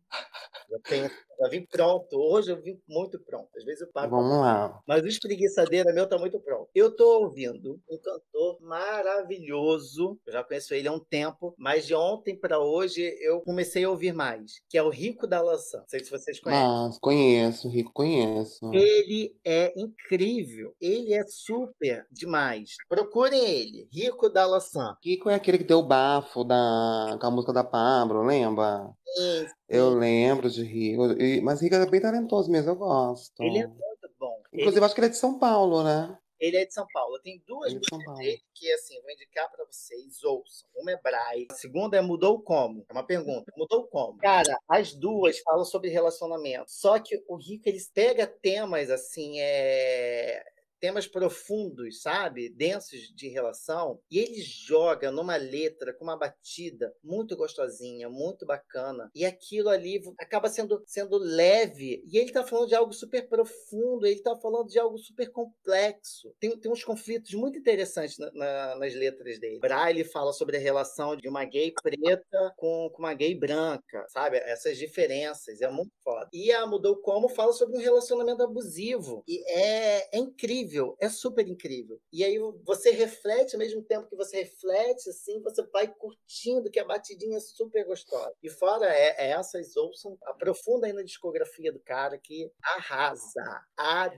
Eu tenho, eu vim pronto. Hoje eu vim muito pronto. Às vezes eu paro Vamos lá. mas o espreguiçadeira meu tá muito pronto. Eu tô ouvindo um cantor maravilhoso. Eu já conheço ele há um tempo, mas de ontem pra hoje eu comecei a ouvir mais, que é o Rico da Lança. Não sei se vocês conhecem. Mas conheço, Rico, conheço. Ele é incrível. Ele é super demais. Procurem ele. Rico da Lança. Rico é aquele que deu o bafo da, com a música da Pablo, lembra? Sim, Eu lembro de Rico. E- Mas Rico é bem talentoso mesmo, eu gosto. Ele é muito bom. Ele, Inclusive, acho que ele é de São Paulo, né? ele é de São Paulo. Tem duas Ele é de São músicas Paulo. dele que, assim, vou indicar pra vocês. Ouçam. Uma é Braz. A segunda é Mudou Como. É uma pergunta. Mudou Como? Cara, as duas falam sobre relacionamento. Só que o Rico, eles pega temas, assim, é... Temas profundos, sabe? Densos de relação. E ele joga numa letra com uma batida muito gostosinha, muito bacana. E aquilo ali acaba sendo, sendo leve. E ele tá falando de algo super profundo. Ele tá falando de algo super complexo. Tem, tem uns conflitos muito interessantes na- na- nas letras dele. Braille fala sobre a relação de uma gay preta com, com uma gay branca, sabe? Essas diferenças. É muito foda. E a Mudou Como fala sobre um relacionamento abusivo. E é, é incrível. É super incrível. E aí você reflete, ao mesmo tempo que você reflete, assim, você vai curtindo que a batidinha é super gostosa. E fora é, é essas, ouçam, aprofunda aí na discografia do cara que arrasa.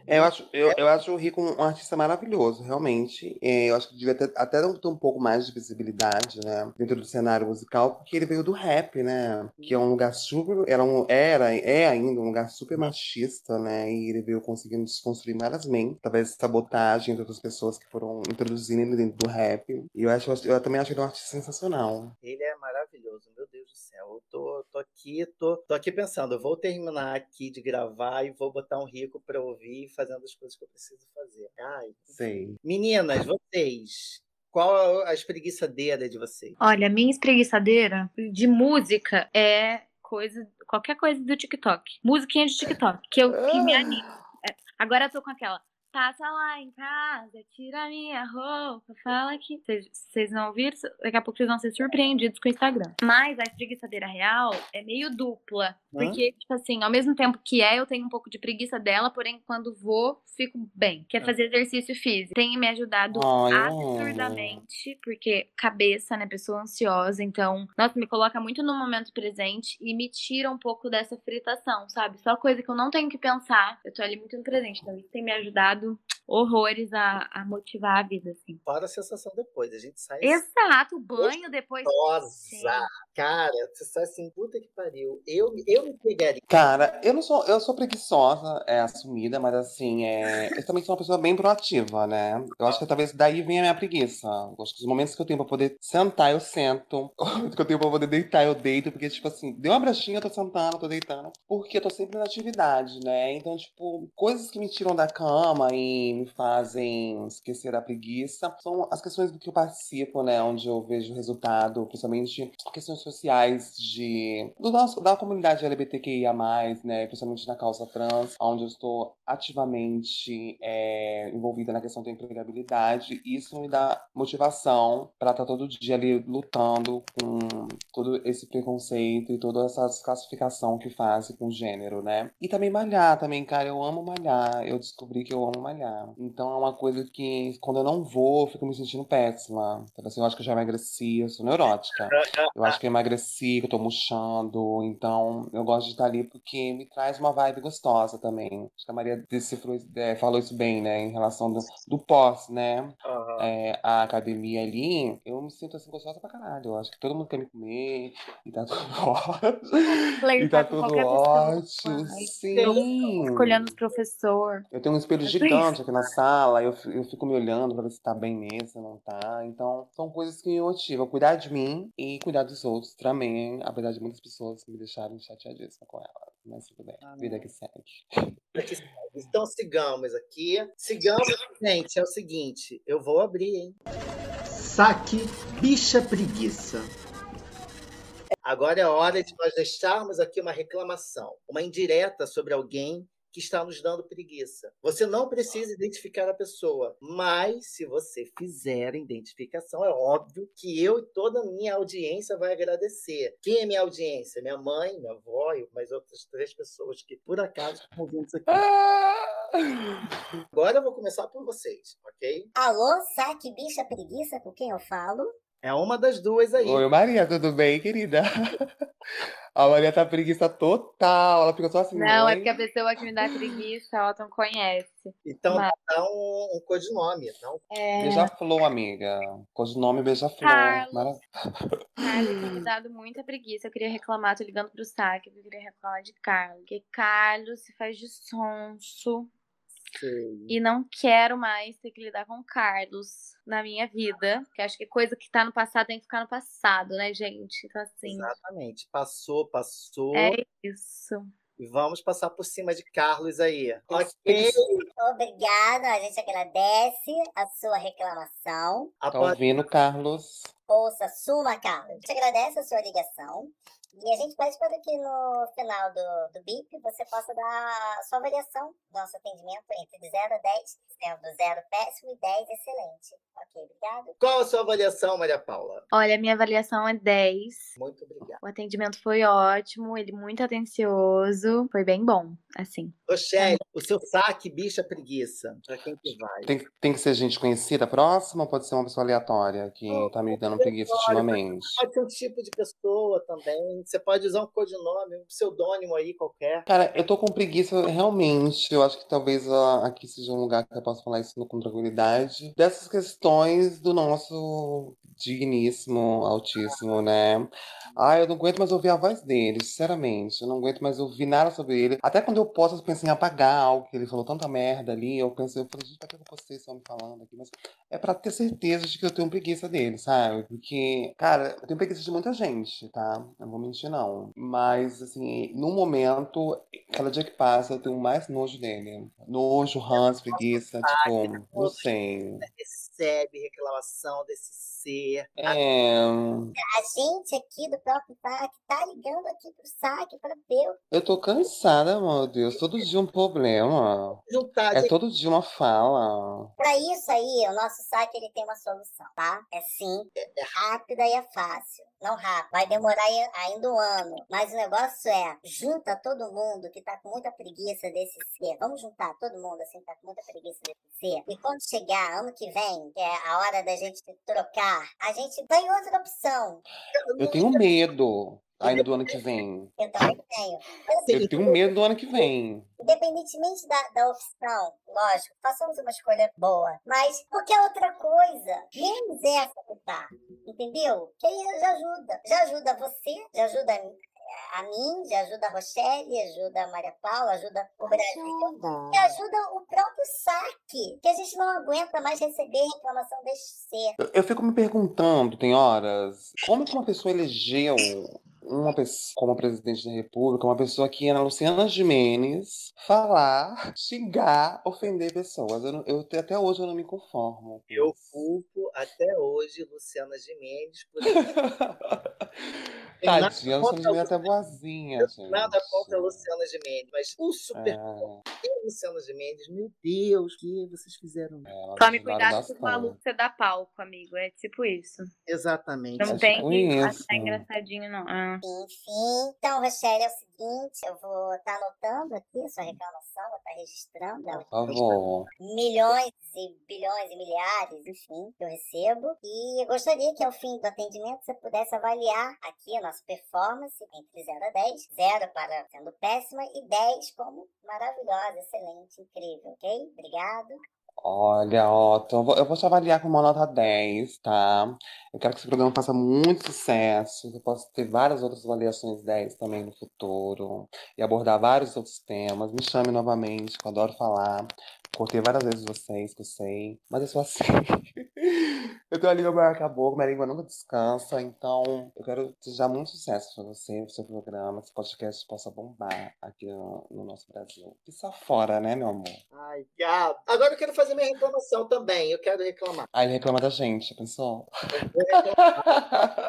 É, eu acho, eu, eu acho o Rico um artista maravilhoso, realmente. É, eu acho que devia ter, até ter um pouco mais de visibilidade, né, dentro do cenário musical, porque ele veio do rap, né, que é um lugar super, era, um, era, é ainda um lugar super machista, né, e ele veio conseguindo desconstruir várias mentes, de sabotagem de outras pessoas que foram introduzindo ele dentro do rap. E eu acho, eu também acho ele um artista sensacional. Ele é maravilhoso, meu Deus do céu. Eu tô, tô aqui, tô, tô aqui pensando, eu vou terminar aqui de gravar e vou botar um rico pra ouvir fazendo as coisas que eu preciso fazer. Ai. Sei. Meninas, vocês, qual a espreguiçadeira de vocês? Olha, minha espreguiçadeira de música é coisa, qualquer coisa do TikTok. Musiquinha de TikTok, que, eu, que me anima. É, agora eu tô com aquela. Passa lá em casa, tira minha roupa, fala que. Vocês não ouviram? Daqui a pouco vocês vão ser surpreendidos com o Instagram. Mas a espreguiçadeira real é meio dupla. Porque, tipo assim, ao mesmo tempo que é, eu tenho um pouco de preguiça dela, porém, quando vou, fico bem. Que é fazer exercício físico. Tem me ajudado absurdamente, porque cabeça, né, pessoa ansiosa, então, nossa, me coloca muito no momento presente e me tira um pouco dessa fritação, sabe? Só coisa que eu não tenho que pensar, eu tô ali muito no presente, então isso tem me ajudado ajudado horrores a, a motivar a vida, assim. Fora a sensação depois, a gente sai Exato, o banho depois. gostosa. Cara, você sai assim, puta que pariu. Eu, eu me pegaria. Cara, eu não sou, eu sou preguiçosa, é assumida, mas assim, é, eu também sou uma pessoa bem proativa, né? Eu acho que talvez daí venha a minha preguiça. Eu acho que os momentos que eu tenho pra poder sentar, eu sento. <laughs> Os momentos que eu tenho pra poder deitar, eu deito, porque, tipo assim, deu uma brechinha, eu tô sentando, eu tô deitando. Porque eu tô sempre na atividade, né? Então, tipo, coisas que me tiram da cama me fazem esquecer da preguiça são as questões do que eu participo, né? Onde eu vejo resultado, principalmente questões sociais de do nosso, da comunidade LGBTQIA+, né? Principalmente na causa trans, onde eu estou ativamente é, envolvida na questão da empregabilidade. Isso me dá motivação para estar todo dia ali lutando com todo esse preconceito e toda essa classificação que fazem com gênero, né? E também malhar também, cara. Eu amo malhar. Eu descobri que eu amo malhar. Então é uma coisa que, quando eu não vou, eu fico me sentindo péssima. Então, assim, eu acho que eu já emagreci, eu sou neurótica. Eu acho que eu emagreci, que eu tô murchando. Então, eu gosto de estar ali porque me traz uma vibe gostosa também. Acho que a Maria decifrou, é, falou isso bem, né? Em relação do, do pós, né? Aham. É, a academia ali, eu me sinto assim gostosa pra caralho. Eu acho que todo mundo quer me comer e tá tudo <laughs> ótimo. E tá tudo ótimo. Sim. Escolhendo os professor. Eu tenho um espelho É aqui na sala, eu, eu fico me olhando pra ver se tá bem mesmo, se não tá. Então, são coisas que me motivam. Cuidar de mim e cuidar dos outros também, apesar de muitas pessoas me deixarem chateadíssima com ela. Mas tudo bem, Ah, vida que segue. Então sigamos aqui. Sigamos, gente. É o seguinte, eu vou abrir, hein? Saque bicha preguiça. Agora é hora de nós deixarmos aqui uma reclamação, uma indireta sobre alguém que está nos dando preguiça. Você não precisa identificar a pessoa, mas se você fizer a identificação, é óbvio que eu e toda a minha audiência vai agradecer. Quem é minha audiência? Minha mãe, minha avó e mais outras três pessoas que por acaso estão ouvindo isso aqui. Agora eu vou começar por vocês, ok? Alô, saque bicha preguiça com quem eu falo? É uma das duas aí. Oi, Maria, tudo bem, querida? <laughs> A Maria tá preguiça total. Ela fica só assim. Não, é "Oi?" porque a pessoa que me dá preguiça, ela não conhece. Então Mas- dá um, um codinome, não? É, Beija-flor, amiga. Codinome Beija-flor. Carlos. Mara- Carlos tem <laughs> me dado muita preguiça. Eu queria reclamar, tô ligando pro saque, eu queria reclamar de Carlos. Porque Carlos se faz de sonso Sei. e não quero mais ter que lidar com Carlos na minha vida. Que acho que coisa que tá no passado tem que ficar no passado, né, gente? Então, assim, Exatamente. Passou, passou. é isso. E vamos passar por cima de Carlos aí. Ok. Obrigado, a gente agradece a sua reclamação. Tá ouvindo, Carlos? Ouça, suma, Carlos. A gente agradece a sua ligação. E a gente pede para que no final do, do BIP você possa dar a sua avaliação do nosso atendimento entre 0 a 10, sendo 0 péssimo e 10 excelente. Ok, obrigado. Qual a sua avaliação, Maria Paula? Olha, minha avaliação é 10. Muito obrigado. O atendimento foi ótimo, ele muito atencioso, foi bem bom, assim. Rochelle, o seu saque, bicha preguiça. Pra quem que vai? Tem, tem que ser gente conhecida próxima ou pode ser uma pessoa aleatória que tá me dando preguiça ultimamente? Pode ser um tipo de pessoa também. Você pode usar um codinome, um pseudônimo aí qualquer. Cara, eu tô com preguiça realmente. Eu acho que talvez aqui seja um lugar que eu possa falar isso com tranquilidade. Dessas questões do nosso digníssimo, altíssimo, né? Ah, eu não aguento mais ouvir a voz dele, sinceramente. Eu não aguento mais ouvir nada sobre ele. Até quando eu posso, eu penso em apagar algo que ele falou tanta merda ali. Eu penso, eu falei, gente, pra que eu postei esse homem falando aqui? Mas é pra ter certeza de que eu tenho preguiça dele, sabe? Porque, cara, eu tenho preguiça de muita gente, tá? Não vou não. Mas, assim, no momento, cada dia que passa, eu tenho mais nojo dele. Nojo, ranço, preguiça, tipo, não sei. Recebe reclamação desse ser. É. A gente aqui do próprio TAC tá ligando aqui pro saque para ver o Eu tô cansada, meu Deus. Todo dia um problema. Juntar É todo dia uma fala. Para isso aí, o nosso saque ele tem uma solução, tá? É sim, é rápida e é fácil. Não rápido, vai demorar ai- ainda um ano. Mas o negócio é, junta todo mundo que tá com muita preguiça desse ser. Vamos juntar todo mundo assim, que tá com muita preguiça desse ser. E quando chegar ano que vem, que é a hora da gente trocar, a gente tem outra opção. Eu tenho medo. Ainda do ano que vem. Eu também tenho. Eu tenho medo do ano que vem. Independentemente da, da opção, lógico, façamos uma escolha boa. Mas qualquer outra coisa, menos essa que tá. Entendeu? Que aí já ajuda. Já ajuda você, já ajuda a mim, já ajuda a Rochelle, ajuda a Maria Paula, ajuda o Brasil. Ajuda. E ajuda o próprio saque, que a gente não aguenta mais receber reclamação desse ser. Eu, eu fico me perguntando, tem horas, como que uma pessoa elegeu uma pessoa como presidente da República, uma pessoa que ia na Luciana Gimenez falar, <laughs> xingar, ofender pessoas. Eu, não- eu até hoje eu não me conformo. com Eu culpo até hoje Luciana Gimenez por <laughs> Tadinha, a contra Luciana Gimenez é até boazinha, gente. nada contra a Luciana Gimenez, mas o super É, Luciana Gimenez, meu Deus, o que vocês fizeram? é, Tome ajudaram cuidado com o maluco que você dá palco, amigo. É tipo isso. Exatamente. Não É tem tipo que isso. achar engraçadinho, não. Ah. Enfim, então, Rochelle, é o seguinte, eu vou estar anotando aqui a sua reclamação, vou estar registrando ela. Por favor. milhões e bilhões e milhares, enfim, que eu recebo. E eu gostaria que ao fim do atendimento você pudesse avaliar aqui a nossa performance entre 0 a 10. 0 para sendo péssima e 10 como maravilhosa, excelente, incrível, ok? Obrigado. Olha, Otto, eu vou, eu vou te avaliar com uma nota 10, tá? Eu quero que esse programa faça muito sucesso, que eu possa ter várias outras avaliações 10 também no futuro e abordar vários outros temas. Me chame novamente, que eu adoro falar. Cortei várias vezes vocês, que eu sei, mas eu sou assim. <laughs> Eu tenho a língua maior que a boca, minha língua nunca descansa, então eu quero desejar muito sucesso pra você, pro seu programa, que esse podcast possa bombar aqui no, no nosso Brasil. E só fora, né, meu amor? Ai, gato. Agora eu quero fazer minha reclamação também. Eu quero reclamar. Aí ele reclama da gente, pensou?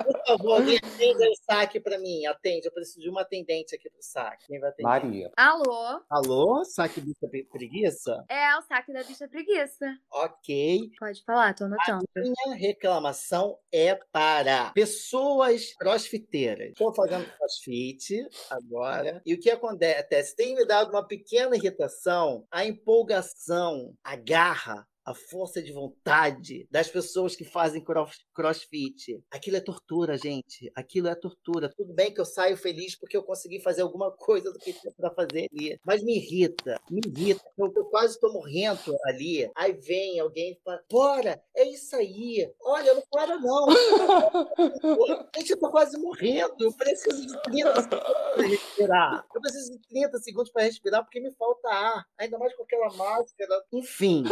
Por favor, alguém atende o saque pra mim. Atende. Eu preciso de uma atendente aqui pro saque. Quem vai atender? Maria. Alô? Alô? Saque bicha pre- preguiça? É o saque da bicha preguiça. Ok. Pode falar, tô anotando. Minha reclamação é para pessoas crossfiteiras. Estou fazendo crossfit agora. E o que acontece? Tem me dado uma pequena irritação a empolgação, a garra. A força de vontade das pessoas que fazem cross- crossfit. Aquilo é tortura, gente. Aquilo é tortura. Tudo bem que eu saio feliz porque eu consegui fazer alguma coisa do que tinha para fazer ali. Mas me irrita, me irrita. Eu, eu quase estou morrendo ali. Aí vem alguém e fala: Bora, é isso aí. Olha, não para não. <laughs> Gente, eu tô quase morrendo. Eu preciso de 30 segundos para respirar. Eu preciso de 30 segundos para respirar porque me falta ar. Ainda mais com aquela máscara. Enfim.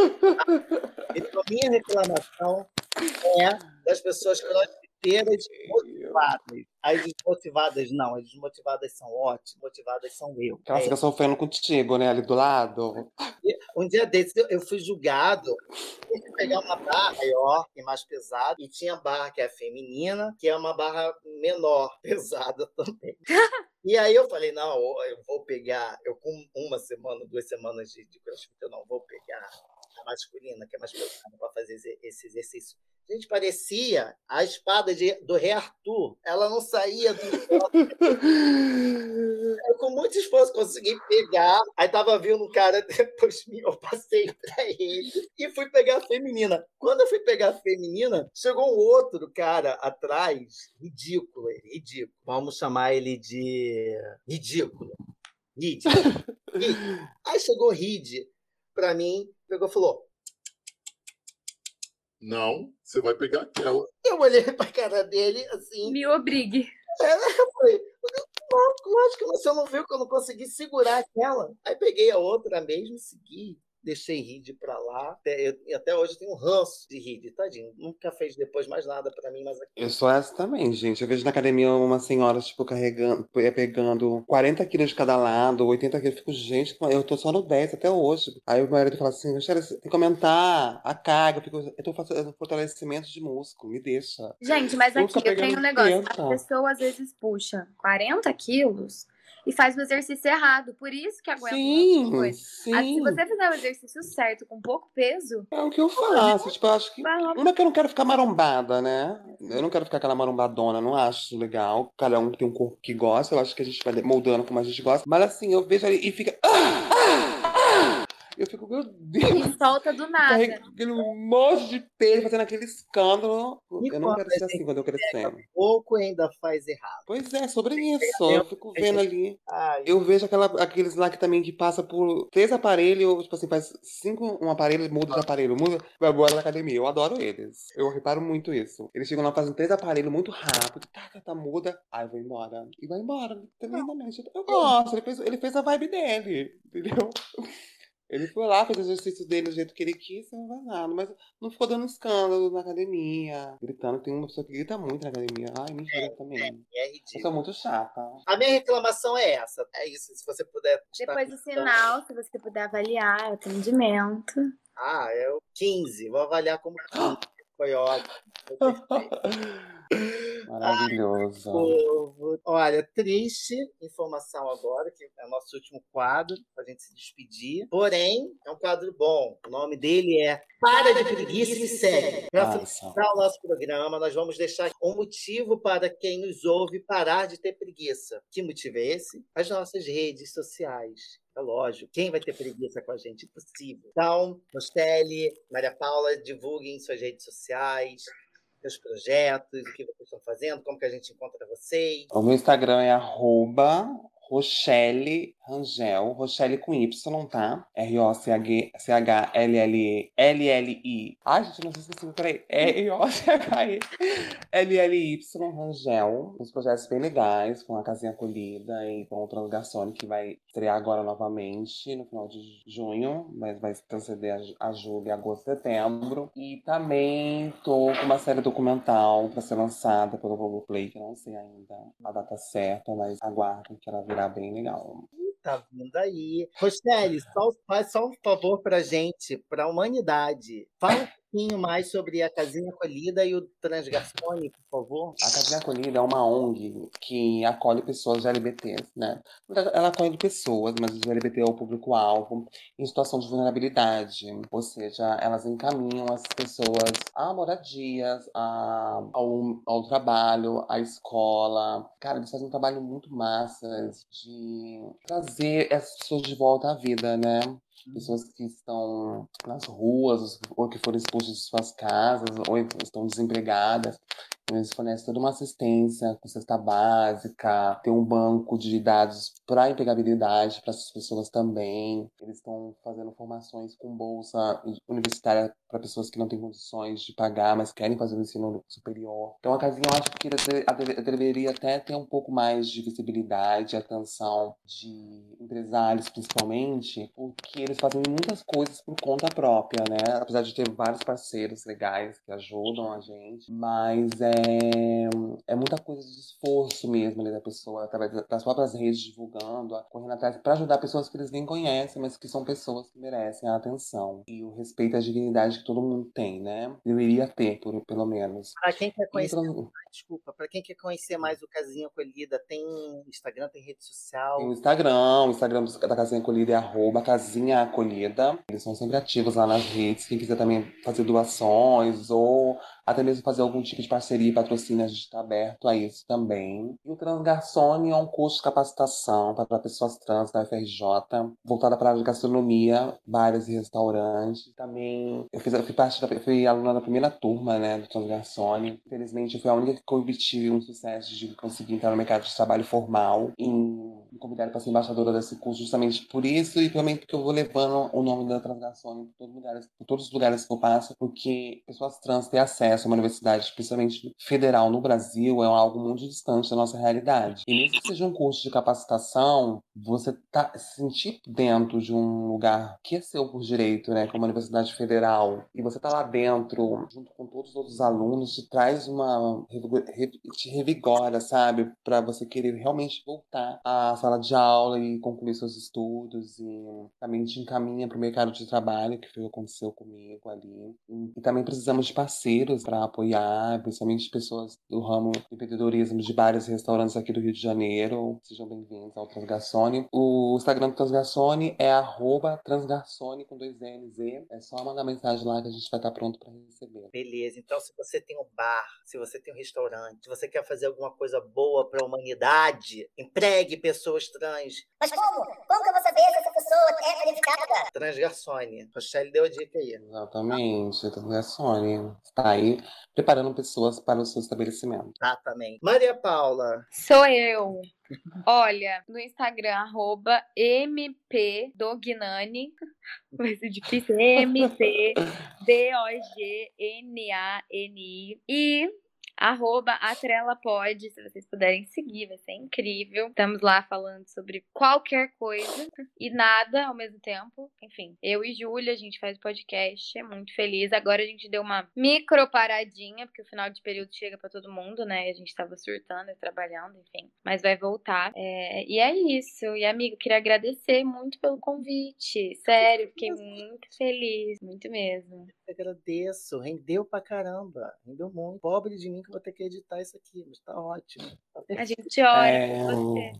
<laughs> Então, a minha reclamação é das pessoas crossfiteiras motivadas. As desmotivadas não, as desmotivadas são ótimas, motivadas são eu. Que ela É, fica sofrendo contigo, né? Ali do lado. um dia desses eu- fui julgado, tive que pegar uma barra maior e mais pesada, e tinha barra que é feminina, que é uma barra menor, <laughs> pesada também. E aí eu falei, não, eu vou pegar, eu com uma semana, duas semanas de, de crossfit, eu não vou pegar masculina, que é mais pesada, para fazer esse- exercício. Gente, parecia a espada de- do rei Arthur. Ela não saía do <laughs> eu, com muito esforço, consegui pegar. Aí tava vindo um cara <laughs> depois de mim, eu passei pra ele e fui pegar a feminina. Quando eu fui pegar a feminina, chegou um outro cara atrás, ridículo ele, ridículo. Vamos chamar ele de ridículo. Ride. <laughs> Aí chegou Ride pra mim, pegou e falou: Não, você vai pegar aquela. Eu olhei pra cara dele assim. Me obrigue. Eu falei, "Não, lógico que você não viu que eu não consegui segurar aquela. Aí peguei a outra mesmo e segui. Deixei Ride pra lá. Até, eu- e até hoje eu tenho um ranço de Ride, tadinho. Nunca fez depois mais nada pra mim, mas aqui. Eu sou essa também, gente. Eu vejo na academia uma senhora, tipo, carregando, pegando 40 quilos de cada lado, 80 quilos. Eu fico, gente, eu tô só no 10 até hoje. Aí o meu marido fala assim, Michelle, você tem que aumentar a carga. Eu, fico, eu tô fazendo fortalecimento de músculo, me deixa. Gente, mas Eu aqui eu tenho um negócio. dieta. A pessoa às vezes puxa 40 quilos e faz o exercício errado. Por isso que aguenta um monte de Sim, coisa. sim. Ah, Se você fizer o exercício certo, com pouco peso, É o que eu faço. Tipo, eu acho que. Uma que eu não quero ficar marombada, né? Eu não quero ficar aquela marombadona, não acho legal. Cada um tem um corpo que gosta, eu acho que a gente vai moldando como a gente gosta. Mas assim, eu vejo ali e fica. "Ah, ah, ah", Eu fico, meu Deus. E solta do nada. Aquele monte de peixe fazendo aquele escândalo. E eu não quero ser assim quando eu crescer. Pouco ainda faz errado. Pois é, sobre isso. Eu fico vendo ali. Eu vejo aquela, aqueles lá que também que passa por três aparelhos, tipo assim, faz cinco um aparelho, muda de aparelho, muda, vai embora da academia. Eu adoro eles. Eu reparo muito isso. Eles chegam lá fazendo três aparelhos muito rápido, tá, tá, tá, muda, aí vou embora. E vai embora, tremendamente. Eu gosto, ele fez, ele fez a vibe dele, entendeu? Ele foi lá, fez o exercício dele do jeito que ele quis, não vai nada. Mas não ficou dando escândalo na academia, gritando. Tem uma pessoa que grita muito na academia. Ai, me é, também. É, é ridículo. Eu sou muito chata. A minha reclamação é essa. É isso, se você puder. Depois do sinal, se você puder avaliar o atendimento. Ah, é o 15. Vou avaliar como <gasps> 15. Foi ótimo. <laughs> Maravilhoso. Ai, Olha, triste informação agora, que é o nosso último quadro, para a gente se despedir. Porém, é um quadro bom. O nome dele é Para de Preguiça e Segue. Para finalizar o nosso programa, nós vamos deixar um motivo para quem nos ouve parar de ter preguiça. Que motivo é esse? As nossas redes sociais. Lógico. Quem vai ter preguiça com a gente? Impossível. Então, Nostele, Maria Paula, divulguem suas redes sociais, seus projetos, o que vocês estão fazendo, como que a gente encontra vocês. O meu Instagram é arroba Rochelle Rangel, Rochelle com Y, tá? R-O-C-H-L-L-I. Ai, gente, não sei se esqueci, peraí. R-O-C-H-E L-L-Y Rangel. Uns projetos bem legais, com a Casinha Acolhida e com o Transgarçone, que vai estrear agora novamente, no final de junho, mas vai transcender a julho, agosto, setembro. E também tô com uma série documental para ser lançada pelo Globoplay, que eu não sei ainda a data certa, mas aguardem que ela virá bem legal tá vindo aí. Só, faz só um favor pra gente, pra humanidade. Fala pouquinho mais sobre a Casinha Acolhida e o Transgarçone, por favor? A Casinha Acolhida é uma ONG que acolhe pessoas LGBTs, né? Ela acolhe pessoas, mas o LGBT é o público-alvo em situação de vulnerabilidade. Ou seja, elas encaminham as pessoas a moradias, a, ao, ao trabalho, à escola. Cara, eles fazem um trabalho muito massa de trazer essas pessoas de volta à vida, né? Pessoas que estão nas ruas ou que foram expulsas de suas casas ou estão desempregadas. Eles fornecem toda uma assistência com cesta básica, tem um banco de dados para empregabilidade para essas pessoas também. Eles estão fazendo formações com bolsa universitária para pessoas que não têm condições de pagar, mas querem fazer o ensino superior. Então a casinha eu acho que deveria até ter um pouco mais de visibilidade, atenção de empresários principalmente, porque eles fazem muitas coisas por conta própria, né? Apesar de ter vários parceiros legais que ajudam a gente, mas é, é muita coisa de esforço mesmo ali da pessoa, através das próprias redes divulgando, correndo atrás para ajudar pessoas que eles nem conhecem, mas que são pessoas que merecem a atenção e o respeito à dignidade que todo mundo tem, né? Deveria ter, por, pelo menos. Para quem quer conhecer, então, desculpa, para quem quer conhecer mais o Casinha Acolhida, tem Instagram, tem rede social? Tem o Instagram, o Instagram da Casinha Acolhida é arroba Casinha Acolhida. Eles são sempre ativos lá nas redes. Quem quiser também fazer doações ou até mesmo fazer algum tipo de parceria e patrocínio, a gente está aberto a isso também. E o Transgarçone é um curso de capacitação para pessoas trans da UFRJ, voltada para a gastronomia, bares e restaurantes. Também eu, fiz, eu fui parte da, fui aluna da primeira turma né, do Transgarçone. Infelizmente, eu fui a única que obtive um sucesso de conseguir entrar no mercado de trabalho formal e me convidaram para ser embaixadora desse curso justamente por isso e também porque eu vou levando o nome da Transgarçone por todos, todos os lugares que eu passo, porque pessoas trans têm acesso a uma universidade, principalmente federal no Brasil, é algo muito distante da nossa realidade. E mesmo que seja um curso de capacitação, você tá se sentir dentro de um lugar que é seu por direito, né, como a Universidade Federal, e você tá lá dentro, junto com todos os outros alunos, te traz uma te revigora, sabe, para você querer realmente voltar à sala de aula e concluir seus estudos e também te encaminha para o mercado de trabalho, que foi o que aconteceu comigo ali. E também precisamos de parceiros para apoiar, principalmente pessoas do ramo de empreendedorismo de bares e restaurantes aqui do Rio de Janeiro. Sejam bem-vindos ao Transgações Transgarçone. O Instagram do Transgarçone é arroba transgarçone com dois N's. É só mandar mensagem lá que a gente vai estar pronto para receber. Beleza. Então, se você tem um bar, se você tem um restaurante, se você quer fazer alguma coisa boa para a humanidade, empregue pessoas trans. Mas como? Como que eu vou saber se essa pessoa é qualificada? Transgarçone. Rochelle deu a dica aí. Exatamente. Transgarçone. Está aí preparando pessoas para o seu estabelecimento. Exatamente. Maria Paula. Sou eu. <laughs> Olha, no Instagram, arroba mpdognani. Vai ser difícil. M-P-D-O-G-N-A-N-I. E arroba atrelapod, se vocês puderem seguir, vai ser incrível. Estamos lá falando sobre qualquer coisa e nada ao mesmo tempo. Enfim, eu e Júlia, a gente faz podcast, é muito feliz. Agora a gente deu uma micro paradinha, porque o final de período chega para todo mundo, né? A gente tava surtando e trabalhando, enfim. Mas vai voltar. É... E é isso. E, amigo, queria agradecer muito pelo convite. Sério, fiquei muito feliz. Muito mesmo. Eu agradeço. Rendeu pra caramba. Rendeu muito. Pobre de mim que vou ter que editar isso aqui, mas tá ótimo. Tá a gente ora É, por você.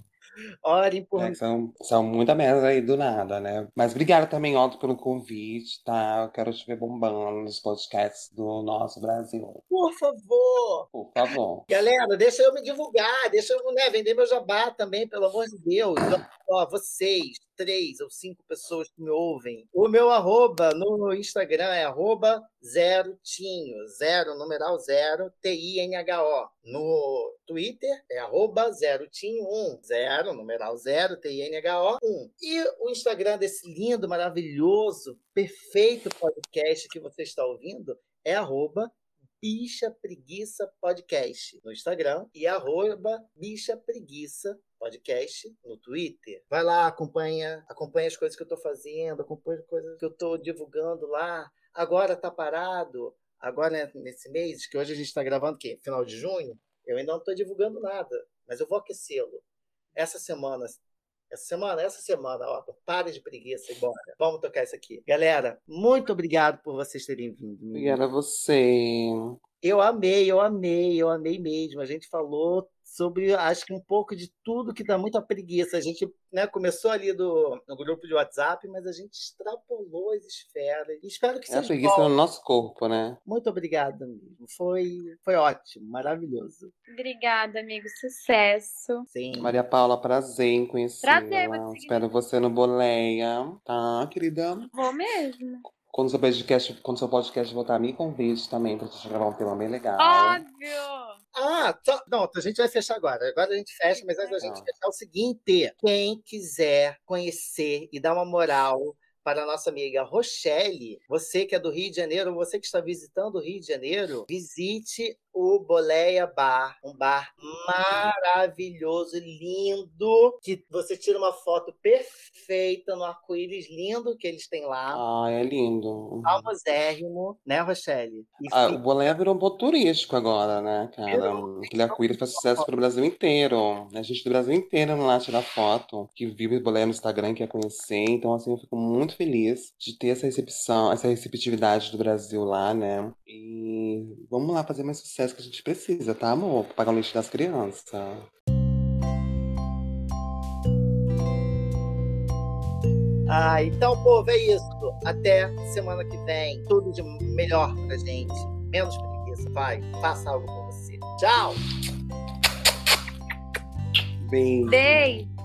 Orem por É, são, são muita merda aí do nada, né? Mas obrigado também, Otto, pelo convite, tá? Eu quero te ver bombando nos podcasts do nosso Brasil. Por favor! Por favor. Galera, deixa eu me divulgar, deixa eu né, vender meu jabá também, pelo amor de Deus. Ó, vocês, três ou cinco pessoas que me ouvem. O meu arroba no Instagram é arroba zero tinho, zero, numeral zero, T-I-N-H-O. No Twitter é arroba zero tinho um, zero, numeral zero, T-I-N-H-O um. E o Instagram desse lindo, maravilhoso, perfeito podcast que você está ouvindo é arroba Bicha Preguiça Podcast no Instagram e arroba Bicha Preguiça Podcast no Twitter. Vai lá, acompanha, acompanha as coisas que eu estou fazendo, acompanha as coisas que eu estou divulgando lá. Agora tá parado, agora né, nesse mês, que hoje a gente está gravando, que final de junho, eu ainda não estou divulgando nada, mas eu vou aquecê-lo. Essa semana, essa semana, essa semana, ó, pare de preguiça e bora. Vamos tocar isso aqui. Galera, muito obrigado por vocês terem vindo. Obrigada a você. Eu amei, eu amei, eu amei mesmo. A gente falou sobre, acho que um pouco de tudo que dá muita preguiça. A gente né, começou ali do, no grupo de WhatsApp, mas a gente extrapolou as esferas. E espero que É a preguiça bom. no nosso corpo, né? Muito obrigada mesmo. Foi, foi ótimo, maravilhoso. Obrigada, amigo. Sucesso. Sim. Maria Paula, prazer em conhecê-la. Prazer, seguir. Espero você no Boleia, tá, querida? Vou mesmo. Quando seu podcast, quando seu podcast voltar, me convide também pra gente gravar um tema bem legal. Óbvio! Ah, só, não, a gente vai fechar agora. Agora a gente fecha, mas antes da gente fechar é o seguinte: quem quiser conhecer e dar uma moral para a nossa amiga Rochelle, você que é do Rio de Janeiro, você que está visitando o Rio de Janeiro, visite o Boleia Bar, um bar maravilhoso, lindo, que você tira uma foto perfeita no arco-íris lindo que eles têm lá. Ah, é lindo. Famosérrimo, né, Rochelle? E Ah, fica- o Boleia virou um ponto turístico agora, né, cara? Virou. Aquele arco-íris faz sucesso pro Brasil inteiro. A gente do Brasil inteiro indo lá tirar foto, que vive o Boleia no Instagram, quer conhecer. Então, assim, eu fico muito feliz de ter essa recepção, essa receptividade do Brasil lá, né? E vamos lá fazer mais sucesso que a gente precisa, tá, amor? Pra pagar o leite das crianças. Ah, então, povo, é isso. Até semana que vem. Tudo de melhor pra gente. Menos preguiça. Vai, faça algo por você. Tchau! Beijo. Beijo!